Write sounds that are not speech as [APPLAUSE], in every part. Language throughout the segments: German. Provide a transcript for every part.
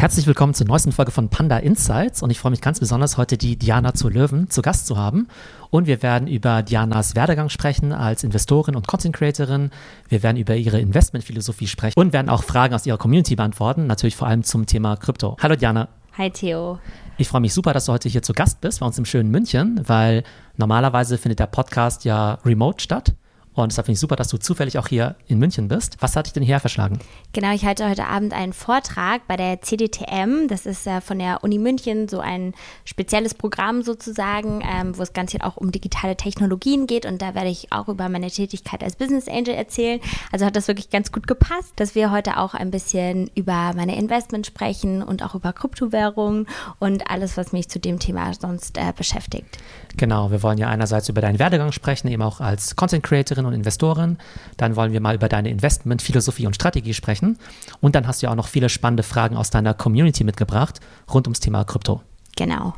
Herzlich willkommen zur neuesten Folge von Panda Insights und ich freue mich ganz besonders, heute die Diana zu Löwen zu Gast zu haben. Und wir werden über Dianas Werdegang sprechen als Investorin und Content Creatorin. Wir werden über ihre Investmentphilosophie sprechen und werden auch Fragen aus ihrer Community beantworten, natürlich vor allem zum Thema Krypto. Hallo Diana. Hi Theo. Ich freue mich super, dass du heute hier zu Gast bist bei uns im schönen München, weil normalerweise findet der Podcast ja remote statt. Und deshalb finde ich super, dass du zufällig auch hier in München bist. Was hat dich denn hierher verschlagen? Genau, ich halte heute Abend einen Vortrag bei der CDTM. Das ist äh, von der Uni München so ein spezielles Programm sozusagen, ähm, wo es ganz viel auch um digitale Technologien geht. Und da werde ich auch über meine Tätigkeit als Business Angel erzählen. Also hat das wirklich ganz gut gepasst, dass wir heute auch ein bisschen über meine Investments sprechen und auch über Kryptowährungen und alles, was mich zu dem Thema sonst äh, beschäftigt. Genau, wir wollen ja einerseits über deinen Werdegang sprechen, eben auch als Content Creatorin und Investorin. Dann wollen wir mal über deine Investmentphilosophie und Strategie sprechen. Und dann hast du ja auch noch viele spannende Fragen aus deiner Community mitgebracht rund ums Thema Krypto. Genau.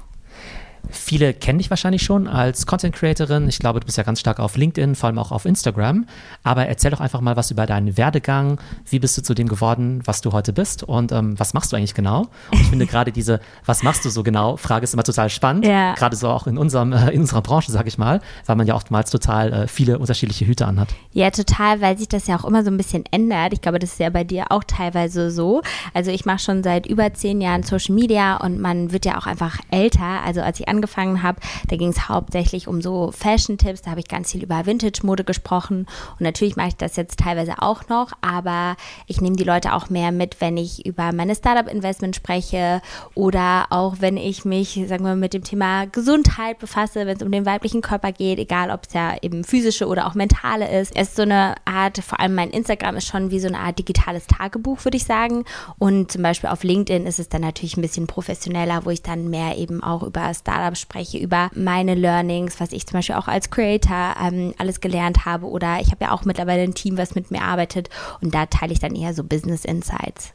Viele kennen dich wahrscheinlich schon als Content Creatorin. Ich glaube, du bist ja ganz stark auf LinkedIn, vor allem auch auf Instagram. Aber erzähl doch einfach mal was über deinen Werdegang. Wie bist du zu dem geworden, was du heute bist? Und ähm, was machst du eigentlich genau? Und ich finde [LAUGHS] gerade diese Was machst du so genau? Frage ist immer total spannend. Ja. Gerade so auch in, unserem, äh, in unserer Branche, sage ich mal, weil man ja oftmals total äh, viele unterschiedliche Hüte anhat. Ja, total, weil sich das ja auch immer so ein bisschen ändert. Ich glaube, das ist ja bei dir auch teilweise so. Also ich mache schon seit über zehn Jahren Social Media und man wird ja auch einfach älter. Also als ich angefangen habe, da ging es hauptsächlich um so Fashion-Tipps. Da habe ich ganz viel über Vintage-Mode gesprochen. Und natürlich mache ich das jetzt teilweise auch noch, aber ich nehme die Leute auch mehr mit, wenn ich über meine Startup-Investment spreche oder auch wenn ich mich, sagen wir, mit dem Thema Gesundheit befasse, wenn es um den weiblichen Körper geht, egal ob es ja eben physische oder auch mentale ist. Es ist so eine Art, vor allem mein Instagram ist schon wie so eine Art digitales Tagebuch, würde ich sagen. Und zum Beispiel auf LinkedIn ist es dann natürlich ein bisschen professioneller, wo ich dann mehr eben auch über Startup Startup spreche, über meine Learnings, was ich zum Beispiel auch als Creator ähm, alles gelernt habe. Oder ich habe ja auch mittlerweile ein Team, was mit mir arbeitet und da teile ich dann eher so Business Insights.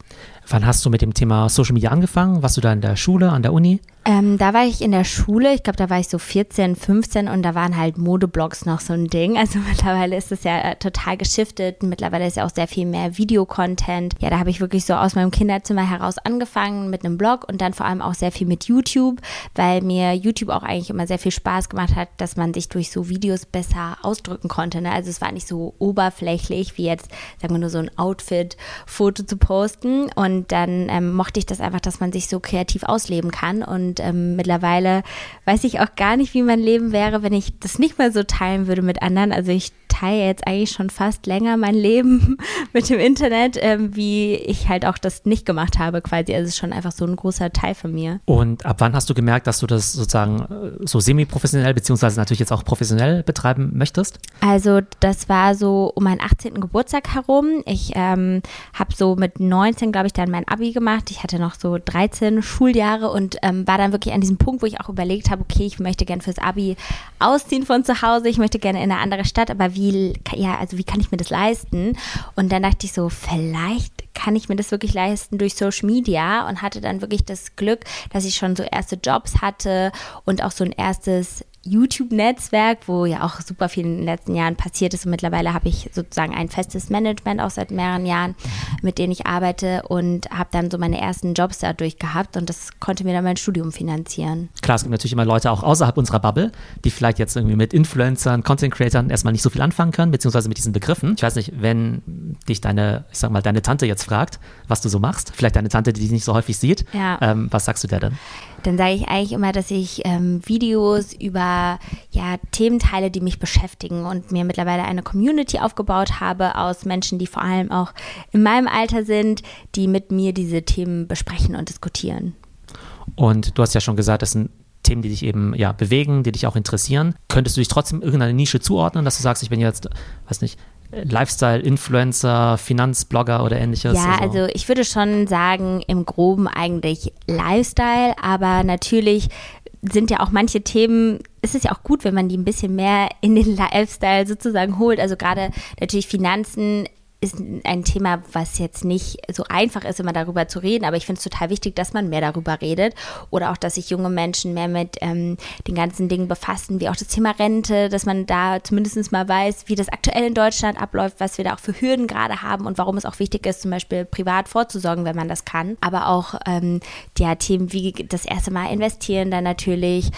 Wann hast du mit dem Thema Social Media angefangen? Warst du da in der Schule, an der Uni? Ähm, da war ich in der Schule, ich glaube, da war ich so 14, 15 und da waren halt Modeblogs noch so ein Ding. [LAUGHS] Also mittlerweile ist es ja äh, total geschiftet. Mittlerweile ist ja auch sehr viel mehr Videocontent. Ja, da habe ich wirklich so aus meinem Kinderzimmer heraus angefangen mit einem Blog und dann vor allem auch sehr viel mit YouTube, weil mir YouTube auch eigentlich immer sehr viel Spaß gemacht hat, dass man sich durch so Videos besser ausdrücken konnte. Ne? Also es war nicht so oberflächlich wie jetzt, sagen wir nur so ein Outfit-Foto zu posten. Und dann ähm, mochte ich das einfach, dass man sich so kreativ ausleben kann und und ähm, mittlerweile weiß ich auch gar nicht, wie mein Leben wäre, wenn ich das nicht mehr so teilen würde mit anderen. Also ich teile jetzt eigentlich schon fast länger mein Leben [LAUGHS] mit dem Internet, ähm, wie ich halt auch das nicht gemacht habe quasi. Also es ist schon einfach so ein großer Teil von mir. Und ab wann hast du gemerkt, dass du das sozusagen äh, so semi-professionell beziehungsweise natürlich jetzt auch professionell betreiben möchtest? Also das war so um meinen 18. Geburtstag herum. Ich ähm, habe so mit 19, glaube ich, dann mein Abi gemacht. Ich hatte noch so 13 Schuljahre und ähm, war dann wirklich an diesem Punkt, wo ich auch überlegt habe, okay, ich möchte gerne fürs Abi ausziehen von zu Hause. Ich möchte gerne in eine andere Stadt, aber wie wie, ja, also wie kann ich mir das leisten? Und dann dachte ich so, vielleicht kann ich mir das wirklich leisten durch Social Media und hatte dann wirklich das Glück, dass ich schon so erste Jobs hatte und auch so ein erstes YouTube-Netzwerk, wo ja auch super viel in den letzten Jahren passiert ist. Und mittlerweile habe ich sozusagen ein festes Management auch seit mehreren Jahren, mit denen ich arbeite und habe dann so meine ersten Jobs dadurch gehabt und das konnte mir dann mein Studium finanzieren. Klar, es gibt natürlich immer Leute auch außerhalb unserer Bubble, die vielleicht jetzt irgendwie mit Influencern, Content Creatern erstmal nicht so viel anfangen können, beziehungsweise mit diesen Begriffen. Ich weiß nicht, wenn dich deine, ich sag mal, deine Tante jetzt fragt, was du so machst, vielleicht deine Tante, die dich nicht so häufig sieht, ja. ähm, was sagst du der denn? Dann sage ich eigentlich immer, dass ich ähm, Videos über ja, Themen teile, die mich beschäftigen und mir mittlerweile eine Community aufgebaut habe aus Menschen, die vor allem auch in meinem Alter sind, die mit mir diese Themen besprechen und diskutieren. Und du hast ja schon gesagt, das sind Themen, die dich eben ja bewegen, die dich auch interessieren. Könntest du dich trotzdem irgendeiner Nische zuordnen, dass du sagst, ich bin jetzt, weiß nicht, Lifestyle-Influencer, Finanzblogger oder ähnliches? Ja, also. also ich würde schon sagen, im Groben eigentlich Lifestyle, aber natürlich sind ja auch manche Themen, ist es ja auch gut, wenn man die ein bisschen mehr in den Lifestyle sozusagen holt. Also gerade natürlich Finanzen ist ein Thema, was jetzt nicht so einfach ist, immer darüber zu reden, aber ich finde es total wichtig, dass man mehr darüber redet oder auch, dass sich junge Menschen mehr mit ähm, den ganzen Dingen befassen, wie auch das Thema Rente, dass man da zumindest mal weiß, wie das aktuell in Deutschland abläuft, was wir da auch für Hürden gerade haben und warum es auch wichtig ist, zum Beispiel privat vorzusorgen, wenn man das kann. Aber auch ähm, ja, Themen wie das erste Mal investieren dann natürlich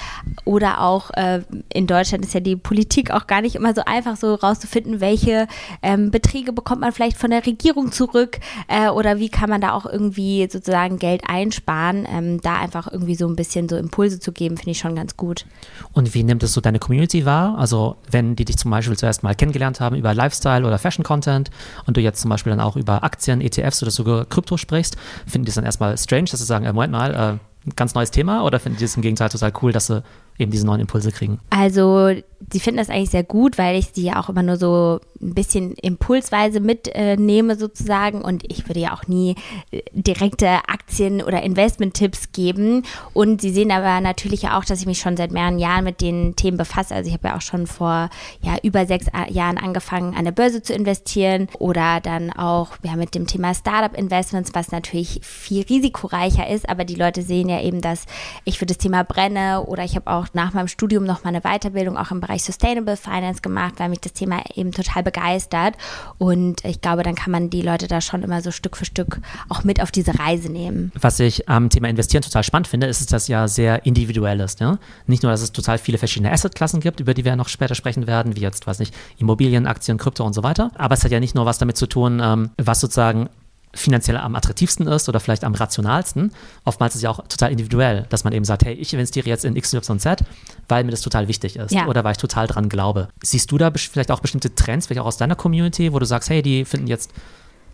oder auch äh, in Deutschland ist ja die Politik auch gar nicht immer so einfach, so rauszufinden, welche ähm, Beträge bekommt man man vielleicht von der Regierung zurück äh, oder wie kann man da auch irgendwie sozusagen Geld einsparen? Ähm, da einfach irgendwie so ein bisschen so Impulse zu geben, finde ich schon ganz gut. Und wie nimmt es so deine Community wahr? Also wenn die dich zum Beispiel zuerst mal kennengelernt haben über Lifestyle oder Fashion-Content und du jetzt zum Beispiel dann auch über Aktien, ETFs oder sogar Krypto sprichst, finden die es dann erstmal strange, dass sie sagen, äh, Moment mal, äh, ganz neues Thema oder finden die es im Gegenteil total cool, dass sie eben diese neuen Impulse kriegen? Also sie finden das eigentlich sehr gut, weil ich sie ja auch immer nur so ein bisschen impulsweise mitnehme äh, sozusagen. Und ich würde ja auch nie äh, direkte Aktien- oder Investment-Tipps geben. Und sie sehen aber natürlich auch, dass ich mich schon seit mehreren Jahren mit den Themen befasse. Also ich habe ja auch schon vor ja, über sechs Jahren angefangen, an der Börse zu investieren. Oder dann auch ja, mit dem Thema Startup-Investments, was natürlich viel risikoreicher ist, aber die Leute sehen ja eben, dass ich für das Thema brenne. Oder ich habe auch nach meinem Studium noch mal eine Weiterbildung auch im Bereich Sustainable Finance gemacht, weil mich das Thema eben total begeistert. Und ich glaube, dann kann man die Leute da schon immer so Stück für Stück auch mit auf diese Reise nehmen. Was ich am Thema Investieren total spannend finde, ist, dass das ja sehr individuell ist. Ne? Nicht nur, dass es total viele verschiedene Assetklassen gibt, über die wir noch später sprechen werden, wie jetzt, weiß nicht, Immobilien, Aktien, Krypto und so weiter. Aber es hat ja nicht nur was damit zu tun, ähm, was sozusagen finanziell am attraktivsten ist oder vielleicht am rationalsten. Oftmals ist es ja auch total individuell, dass man eben sagt, hey, ich investiere jetzt in XYZ, weil mir das total wichtig ist ja. oder weil ich total dran glaube. Siehst du da vielleicht auch bestimmte Trends, vielleicht auch aus deiner Community, wo du sagst, hey, die finden jetzt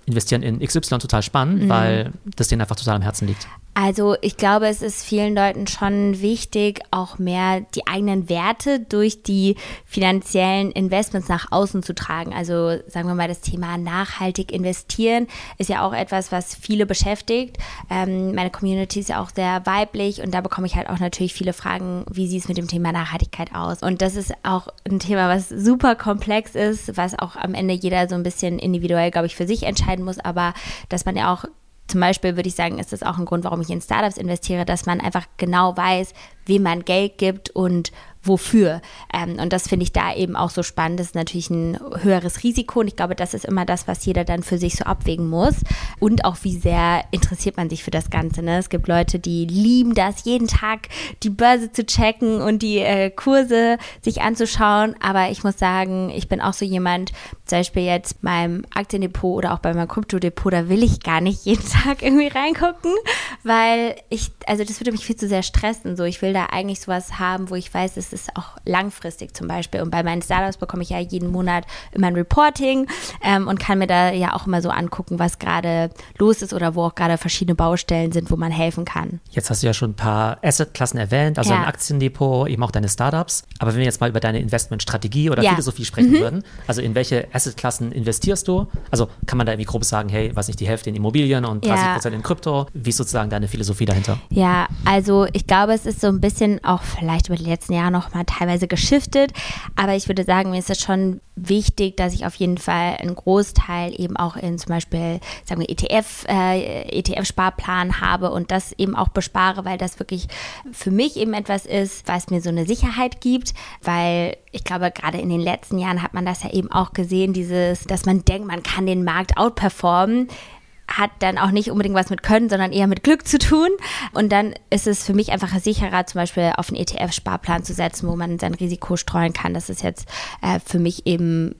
investieren in XY total spannend, mhm. weil das denen einfach total am Herzen liegt. Also ich glaube, es ist vielen Leuten schon wichtig, auch mehr die eigenen Werte durch die finanziellen Investments nach außen zu tragen. Also sagen wir mal, das Thema nachhaltig investieren ist ja auch etwas, was viele beschäftigt. Ähm, meine Community ist ja auch sehr weiblich und da bekomme ich halt auch natürlich viele Fragen, wie sieht es mit dem Thema Nachhaltigkeit aus? Und das ist auch ein Thema, was super komplex ist, was auch am Ende jeder so ein bisschen individuell, glaube ich, für sich entscheiden muss, aber dass man ja auch zum Beispiel würde ich sagen, ist das auch ein Grund, warum ich in Startups investiere, dass man einfach genau weiß, wem man Geld gibt und wofür. Ähm, und das finde ich da eben auch so spannend. Das ist natürlich ein höheres Risiko und ich glaube, das ist immer das, was jeder dann für sich so abwägen muss. Und auch, wie sehr interessiert man sich für das Ganze. Ne? Es gibt Leute, die lieben das, jeden Tag die Börse zu checken und die äh, Kurse sich anzuschauen. Aber ich muss sagen, ich bin auch so jemand, zum Beispiel jetzt beim Aktiendepot oder auch bei meinem Kryptodepot, da will ich gar nicht jeden [LAUGHS] Tag irgendwie reingucken, weil ich, also das würde mich viel zu sehr stressen. So, ich will da eigentlich sowas haben, wo ich weiß, es ist auch langfristig zum Beispiel. Und bei meinen Startups bekomme ich ja jeden Monat immer ein Reporting ähm, und kann mir da ja auch immer so angucken, was gerade los ist oder wo auch gerade verschiedene Baustellen sind, wo man helfen kann. Jetzt hast du ja schon ein paar Assetklassen erwähnt, also ja. ein Aktiendepot, eben auch deine Startups. Aber wenn wir jetzt mal über deine Investmentstrategie oder ja. Philosophie sprechen mhm. würden, also in welche Assetklassen investierst du? Also kann man da irgendwie grob sagen, hey, was nicht die Hälfte in Immobilien und 30 Prozent ja. in Krypto? Wie ist sozusagen deine Philosophie dahinter? Ja, also ich glaube, es ist so ein bisschen auch vielleicht über die letzten Jahre noch mal teilweise geschiftet, aber ich würde sagen, mir ist es schon wichtig, dass ich auf jeden Fall einen Großteil eben auch in zum Beispiel, sagen wir, ETF, äh, ETF-Sparplan habe und das eben auch bespare, weil das wirklich für mich eben etwas ist, was mir so eine Sicherheit gibt, weil ich glaube, gerade in den letzten Jahren hat man das ja eben auch gesehen, dieses, dass man denkt, man kann den Markt outperformen hat dann auch nicht unbedingt was mit Können, sondern eher mit Glück zu tun. Und dann ist es für mich einfach sicherer, zum Beispiel auf einen ETF-Sparplan zu setzen, wo man sein Risiko streuen kann. Das ist jetzt äh, für mich eben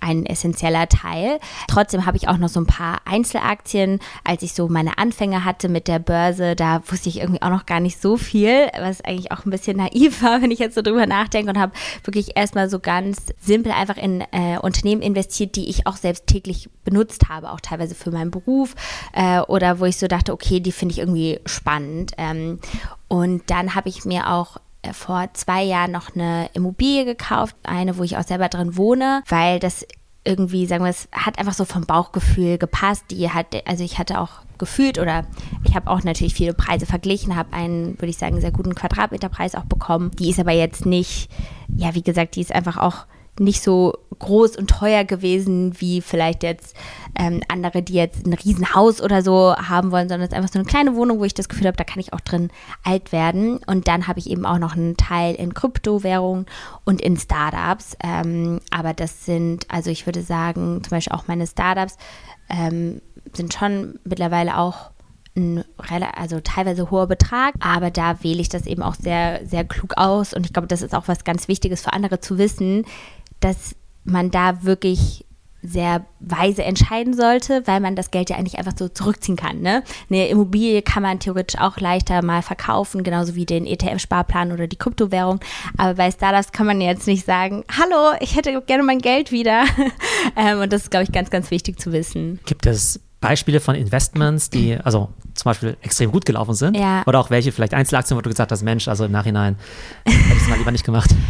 ein essentieller Teil. Trotzdem habe ich auch noch so ein paar Einzelaktien. Als ich so meine Anfänge hatte mit der Börse, da wusste ich irgendwie auch noch gar nicht so viel, was eigentlich auch ein bisschen naiv war, [LAUGHS] wenn ich jetzt so drüber nachdenke und habe wirklich erstmal so ganz simpel einfach in äh, Unternehmen investiert, die ich auch selbst täglich benutzt habe, auch teilweise für meinen Beruf Beruf äh, oder wo ich so dachte, okay, die finde ich irgendwie spannend. Ähm, und dann habe ich mir auch äh, vor zwei Jahren noch eine Immobilie gekauft, eine, wo ich auch selber drin wohne, weil das irgendwie, sagen wir, es hat einfach so vom Bauchgefühl gepasst. Die hat, also ich hatte auch gefühlt oder ich habe auch natürlich viele Preise verglichen, habe einen, würde ich sagen, sehr guten Quadratmeterpreis auch bekommen. Die ist aber jetzt nicht, ja, wie gesagt, die ist einfach auch nicht so groß und teuer gewesen wie vielleicht jetzt ähm, andere, die jetzt ein Riesenhaus oder so haben wollen, sondern es ist einfach so eine kleine Wohnung, wo ich das Gefühl habe, da kann ich auch drin alt werden. Und dann habe ich eben auch noch einen Teil in Kryptowährungen und in Startups. Ähm, aber das sind, also ich würde sagen, zum Beispiel auch meine Startups ähm, sind schon mittlerweile auch ein also teilweise hoher Betrag, aber da wähle ich das eben auch sehr, sehr klug aus. Und ich glaube, das ist auch was ganz Wichtiges für andere zu wissen, dass man da wirklich sehr weise entscheiden sollte, weil man das Geld ja eigentlich einfach so zurückziehen kann. Ne? Eine Immobilie kann man theoretisch auch leichter mal verkaufen, genauso wie den ETF-Sparplan oder die Kryptowährung. Aber bei Startups kann man jetzt nicht sagen, hallo, ich hätte gerne mein Geld wieder. [LAUGHS] Ähm, und das ist, glaube ich, ganz, ganz wichtig zu wissen. Gibt es Beispiele von Investments, die also zum Beispiel extrem gut gelaufen sind? Ja. Oder auch welche vielleicht Einzelaktien, wo du gesagt hast, Mensch, also im Nachhinein hätte ich es mal lieber nicht gemacht. [LAUGHS]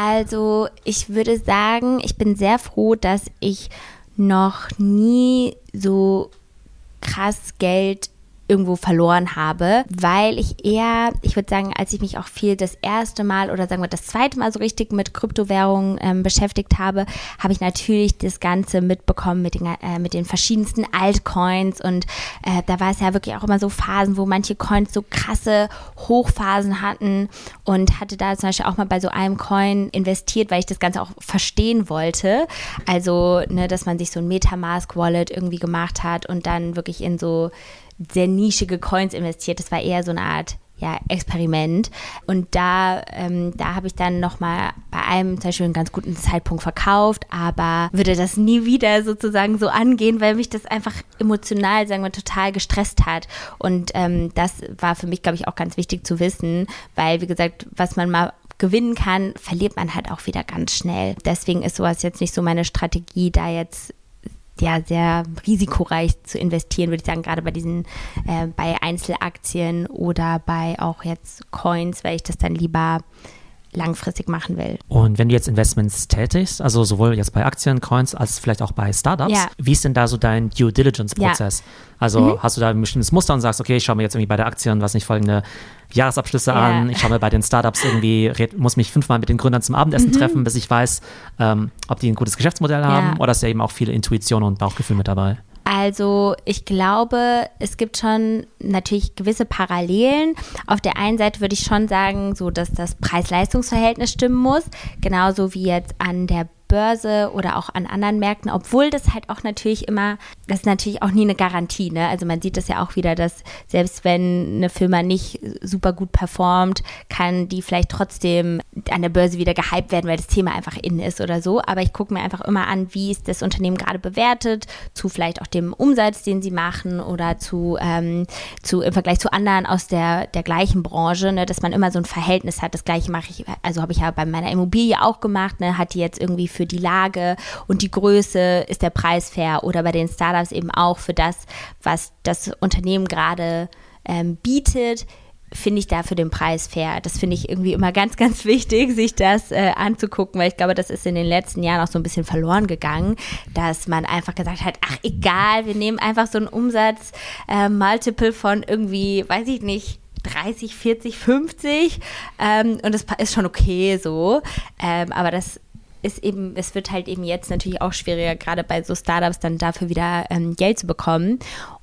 Also ich würde sagen, ich bin sehr froh, dass ich noch nie so krass Geld irgendwo verloren habe, weil ich eher, ich würde sagen, als ich mich auch viel das erste Mal oder sagen wir das zweite Mal so richtig mit Kryptowährungen ähm, beschäftigt habe, habe ich natürlich das Ganze mitbekommen mit den, äh, mit den verschiedensten Altcoins und äh, da war es ja wirklich auch immer so Phasen, wo manche Coins so krasse Hochphasen hatten und hatte da zum Beispiel auch mal bei so einem Coin investiert, weil ich das Ganze auch verstehen wollte. Also, ne, dass man sich so ein Metamask Wallet irgendwie gemacht hat und dann wirklich in so sehr nischige Coins investiert. Das war eher so eine Art ja, Experiment. Und da, ähm, da habe ich dann nochmal bei einem zum Beispiel einen ganz guten Zeitpunkt verkauft, aber würde das nie wieder sozusagen so angehen, weil mich das einfach emotional, sagen wir, total gestresst hat. Und ähm, das war für mich, glaube ich, auch ganz wichtig zu wissen, weil, wie gesagt, was man mal gewinnen kann, verliert man halt auch wieder ganz schnell. Deswegen ist sowas jetzt nicht so meine Strategie, da jetzt ja sehr risikoreich zu investieren, würde ich sagen, gerade bei diesen, äh, bei Einzelaktien oder bei auch jetzt Coins, weil ich das dann lieber langfristig machen will. Und wenn du jetzt Investments tätigst, also sowohl jetzt bei Aktien, Coins als vielleicht auch bei Startups, ja. wie ist denn da so dein Due Diligence-Prozess? Ja. Also mhm. hast du da ein bestimmtes Muster und sagst, okay, ich schaue mir jetzt irgendwie bei der Aktien, was nicht folgende Jahresabschlüsse ja. an, ich schaue mir bei den Startups irgendwie, muss mich fünfmal mit den Gründern zum Abendessen mhm. treffen, bis ich weiß, ähm, ob die ein gutes Geschäftsmodell haben oder ist ja eben auch viele Intuition und Bauchgefühl mit dabei? Also ich glaube, es gibt schon natürlich gewisse Parallelen. Auf der einen Seite würde ich schon sagen, so dass das Preis-Leistungs-Verhältnis stimmen muss, genauso wie jetzt an der Börse oder auch an anderen Märkten, obwohl das halt auch natürlich immer, das ist natürlich auch nie eine Garantie. Ne? Also man sieht das ja auch wieder, dass selbst wenn eine Firma nicht super gut performt, kann die vielleicht trotzdem an der Börse wieder gehypt werden, weil das Thema einfach in ist oder so. Aber ich gucke mir einfach immer an, wie ist das Unternehmen gerade bewertet, zu vielleicht auch dem Umsatz, den sie machen oder zu, ähm, zu im Vergleich zu anderen aus der, der gleichen Branche, ne? dass man immer so ein Verhältnis hat. Das gleiche mache ich, also habe ich ja bei meiner Immobilie auch gemacht, ne? hat die jetzt irgendwie für für die Lage und die Größe ist der Preis fair oder bei den Startups eben auch für das, was das Unternehmen gerade ähm, bietet finde ich dafür den Preis fair. Das finde ich irgendwie immer [LAUGHS] ganz, ganz wichtig, sich das äh, anzugucken, weil ich glaube, das ist in den letzten Jahren auch so ein bisschen verloren gegangen, dass man einfach gesagt hat, ach egal, wir nehmen einfach so einen Umsatz äh, von irgendwie, weiß ich nicht, 30, 40, 50 ähm, und das ist schon okay so. Ähm, aber das ist eben, es wird halt eben jetzt natürlich auch schwieriger, gerade bei so Startups dann dafür wieder ähm, Geld zu bekommen.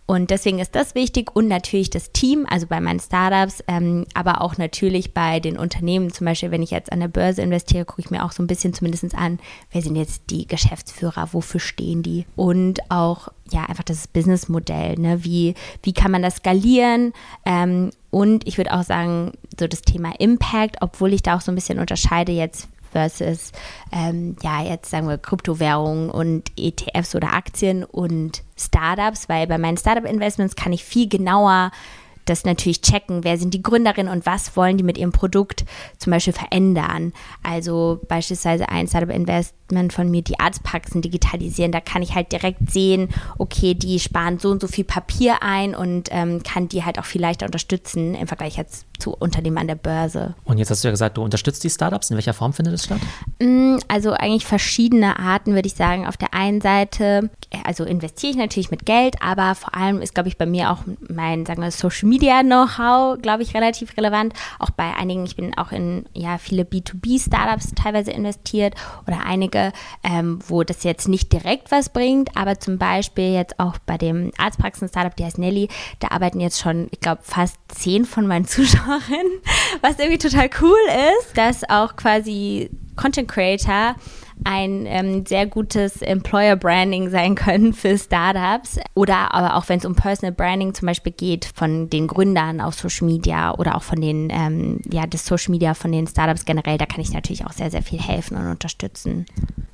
Und deswegen ist das wichtig und natürlich das Team, also bei meinen Startups, ähm, aber auch natürlich bei den Unternehmen. Zum Beispiel, wenn ich jetzt an der Börse investiere, gucke ich mir auch so ein bisschen zumindest an, wer sind jetzt die Geschäftsführer, wofür stehen die? Und auch, ja, einfach das Businessmodell, ne? Wie, wie kann man das skalieren? Ähm, und ich würde auch sagen, so das Thema Impact, obwohl ich da auch so ein bisschen unterscheide jetzt, versus, ähm, ja, jetzt sagen wir Kryptowährungen und ETFs oder Aktien und Startups, weil bei meinen Startup-Investments kann ich viel genauer das natürlich checken, wer sind die Gründerinnen und was wollen die mit ihrem Produkt zum Beispiel verändern. Also beispielsweise ein Startup-Investment von mir, die Arztpraxen digitalisieren, da kann ich halt direkt sehen, okay, die sparen so und so viel Papier ein und ähm, kann die halt auch viel leichter unterstützen im Vergleich jetzt zu Unternehmen an der Börse. Und jetzt hast du ja gesagt, du unterstützt die Startups. In welcher Form findet es statt? Mm, also eigentlich verschiedene Arten, würde ich sagen. Auf der einen Seite, also investiere ich natürlich mit Geld, aber vor allem ist, glaube ich, bei mir auch mein, sagen wir, Social Media Media Know-how, glaube ich, relativ relevant. Auch bei einigen, ich bin auch in ja, viele B2B-Startups teilweise investiert oder einige Einblicke, ähm, wo das jetzt nicht direkt was bringt, aber zum Beispiel jetzt auch bei dem Arztpraxen-Startup, die heißt Nelly, da arbeiten jetzt schon, ich glaube, fast zehn von meinen [LAUGHS] Zuschauerinnen, was irgendwie total cool ist, dass auch quasi Content Creator ein ähm, sehr gutes Employer Branding sein können für Startups oder aber auch wenn es um Personal Branding zum Beispiel geht von den Gründern auf Social Media oder auch von den ähm, ja das Social Media von den Startups generell, da kann ich natürlich auch sehr sehr viel helfen und unterstützen.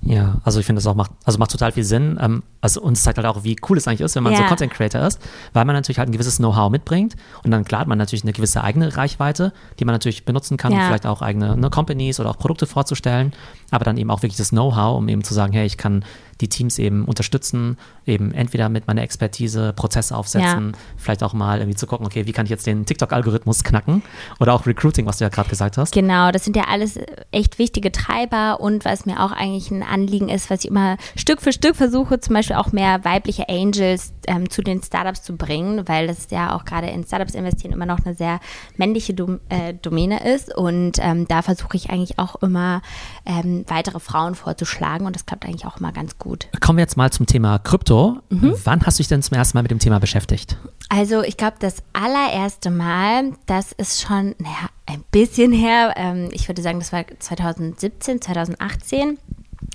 Ja, also ich finde das auch macht also macht total viel Sinn. Ähm, also uns zeigt halt auch, wie cool es eigentlich ist, wenn man ja. so Content Creator ist, weil man natürlich halt ein gewisses Know-how mitbringt und dann klar hat man natürlich eine gewisse eigene Reichweite, die man natürlich benutzen kann, ja. um vielleicht auch eigene ne, Companies oder auch Produkte vorzustellen, aber dann eben auch wirklich das Know-how, um eben zu sagen, hey, ich kann die Teams eben unterstützen, eben entweder mit meiner Expertise Prozesse aufsetzen, ja. vielleicht auch mal irgendwie zu gucken, okay, wie kann ich jetzt den TikTok-Algorithmus knacken oder auch Recruiting, was du ja gerade gesagt hast. Genau, das sind ja alles echt wichtige Treiber und was mir auch eigentlich ein Anliegen ist, was ich immer Stück für Stück versuche, zum Beispiel auch mehr weibliche Angels ähm, zu den Startups zu bringen, weil das ja auch gerade in Startups investieren immer noch eine sehr männliche Dom äh, Domäne ist und ähm, da versuche ich eigentlich auch immer ähm, weitere Frauen vorzuschlagen und das klappt eigentlich auch immer ganz gut. Kommen wir jetzt mal zum Thema Krypto. Mhm. Wann hast du dich denn zum ersten Mal mit dem Thema beschäftigt? Also ich glaube, das allererste Mal, das ist schon naja, ein bisschen her. Ähm, ich würde sagen, das war 2017, 2018.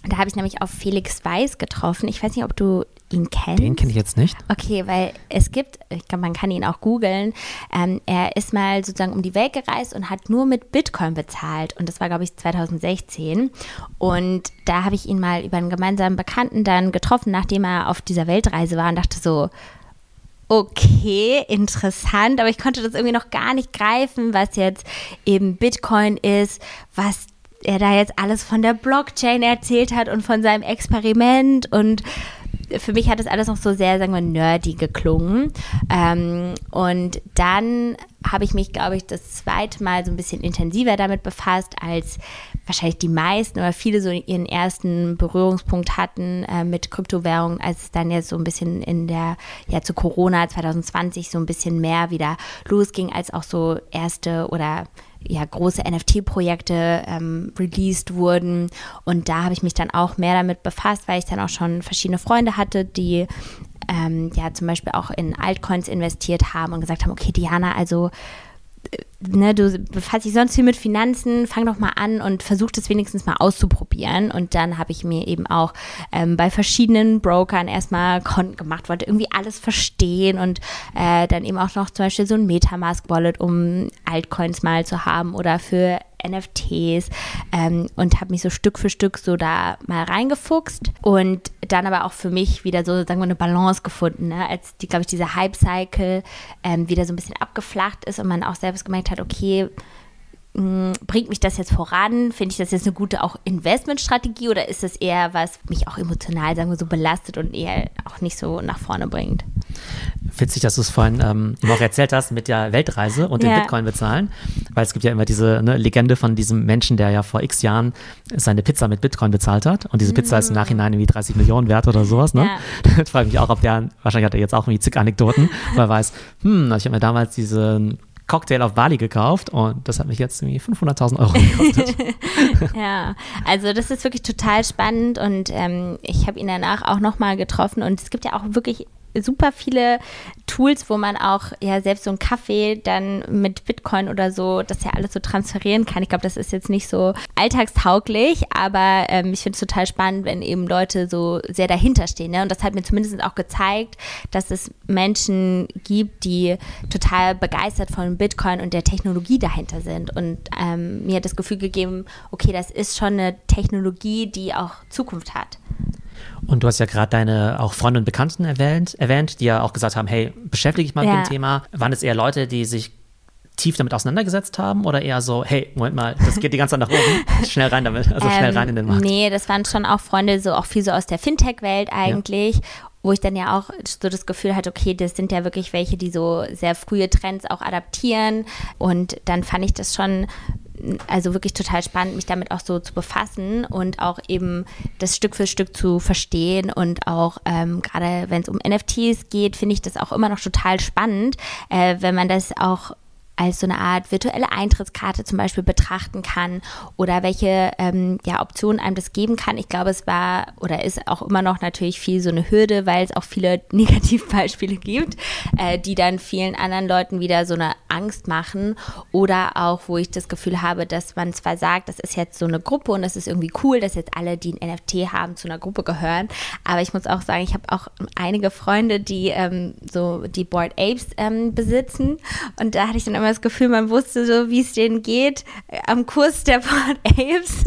Da habe ich nämlich auf Felix Weiß getroffen. Ich weiß nicht, ob du ihn kennst. Den kenne ich jetzt nicht. Okay, weil es gibt, ich glaube, man kann ihn auch googeln. Ähm, er ist mal sozusagen um die Welt gereist und hat nur mit Bitcoin bezahlt. Und das war, glaube ich, 2016. Und da habe ich ihn mal über einen gemeinsamen Bekannten dann getroffen, nachdem er auf dieser Weltreise war und dachte so, okay, interessant, aber ich konnte das irgendwie noch gar nicht greifen, was jetzt eben Bitcoin ist, was er da jetzt alles von der Blockchain erzählt hat und von seinem Experiment und für mich hat das alles noch so sehr, sagen wir, nerdy geklungen. Ähm, und dann habe ich mich, glaube ich, das zweite Mal so ein bisschen intensiver damit befasst, als wahrscheinlich die meisten oder viele so ihren ersten Berührungspunkt hatten äh, mit Kryptowährungen, als es dann jetzt so ein bisschen in der, ja zu Corona 2020 so ein bisschen mehr wieder losging, als auch so erste oder ja, große NFT-Projekte ähm, released wurden. Und da habe ich mich dann auch mehr damit befasst, weil ich dann auch schon verschiedene Freunde hatte, die ähm, ja zum Beispiel auch in Altcoins investiert haben und gesagt haben, okay, Diana, also ne, du befasst dich sonst viel mit Finanzen, fang doch mal an und versuch das wenigstens mal auszuprobieren. Und dann habe ich mir eben auch ähm, bei verschiedenen Brokern erstmal Konten gemacht, wollte irgendwie alles verstehen und äh, dann eben auch noch zum Beispiel so ein Metamask-Wallet, um Altcoins mal zu haben oder für NFTs ähm, und habe mich so Stück für Stück so da mal reingefuchst und dann aber auch für mich wieder so, sagen eine Balance gefunden, ne? als die, glaube ich, dieser Hype-Cycle ähm, wieder so ein bisschen abgeflacht ist und man auch selbst gemerkt hat, okay, hm, bringt mich das jetzt voran? Finde ich das jetzt eine gute auch Investmentstrategie oder ist das eher was mich auch emotional, sagen wir so, belastet und eher auch nicht so nach vorne bringt? Witzig, dass du es vorhin ähm, auch erzählt hast mit der Weltreise und ja. dem Bitcoin bezahlen, weil es gibt ja immer diese ne, Legende von diesem Menschen, der ja vor x Jahren seine Pizza mit Bitcoin bezahlt hat und diese Pizza mhm. ist im Nachhinein irgendwie 30 Millionen wert oder sowas. Ne? Ja. [LAUGHS] Da frage ich mich auch, ob der, wahrscheinlich hat er jetzt auch irgendwie zig Anekdoten, weil er weiß, hm, ich habe mir damals diese Cocktail auf Bali gekauft und das hat mich jetzt irgendwie 500.000 Euro gekostet. [LAUGHS] ja, also das ist wirklich total spannend und ähm, ich habe ihn danach auch nochmal getroffen und es gibt ja auch wirklich super viele Tools, wo man auch ja selbst so einen Kaffee dann mit Bitcoin oder so, das ja alles so transferieren kann. Ich glaube, das ist jetzt nicht so alltagstauglich, aber ähm, ich finde es total spannend, wenn eben Leute so sehr dahinter stehen. Ne? Und das hat mir zumindest auch gezeigt, dass es Menschen gibt, die total begeistert von Bitcoin und der Technologie dahinter sind. Und ähm, mir hat das Gefühl gegeben, okay, das ist schon eine Technologie, die auch Zukunft hat. Und du hast ja gerade deine auch Freunde und Bekannten erwähnt, erwähnt, die ja auch gesagt haben, hey, beschäftige dich mal ja. mit dem Thema. Waren es eher Leute, die sich tief damit auseinandergesetzt haben oder eher so, hey, Moment mal, das geht die ganze Zeit nach oben, [LAUGHS] schnell rein damit, also ähm, schnell rein in den Markt? Nee, das waren schon auch Freunde, so auch viel so aus der Fintech-Welt eigentlich. Ja. Wo ich dann ja auch so das Gefühl hatte, okay, das sind ja wirklich welche, die so sehr frühe Trends auch adaptieren. Und dann fand ich das schon also wirklich total spannend, mich damit auch so zu befassen und auch eben das Stück für Stück zu verstehen. Und auch ähm, gerade wenn es um NFTs geht, finde ich das auch immer noch total spannend, äh, wenn man das auch als so eine Art virtuelle Eintrittskarte zum Beispiel betrachten kann oder welche ähm, ja, Optionen einem das geben kann. Ich glaube, es war oder ist auch immer noch natürlich viel so eine Hürde, weil es auch viele [LAUGHS] Negativbeispiele gibt, äh, die dann vielen anderen Leuten wieder so eine Angst machen oder auch, wo ich das Gefühl habe, dass man zwar sagt, das ist jetzt so eine Gruppe und das ist irgendwie cool, dass jetzt alle, die ein NFT haben, zu einer Gruppe gehören, aber ich muss auch sagen, ich habe auch einige Freunde, die ähm, so die Board Apes ähm, besitzen und da hatte ich dann immer das Gefühl, man wusste so, wie es denen geht äh, am Kurs der Board [LAUGHS] Apes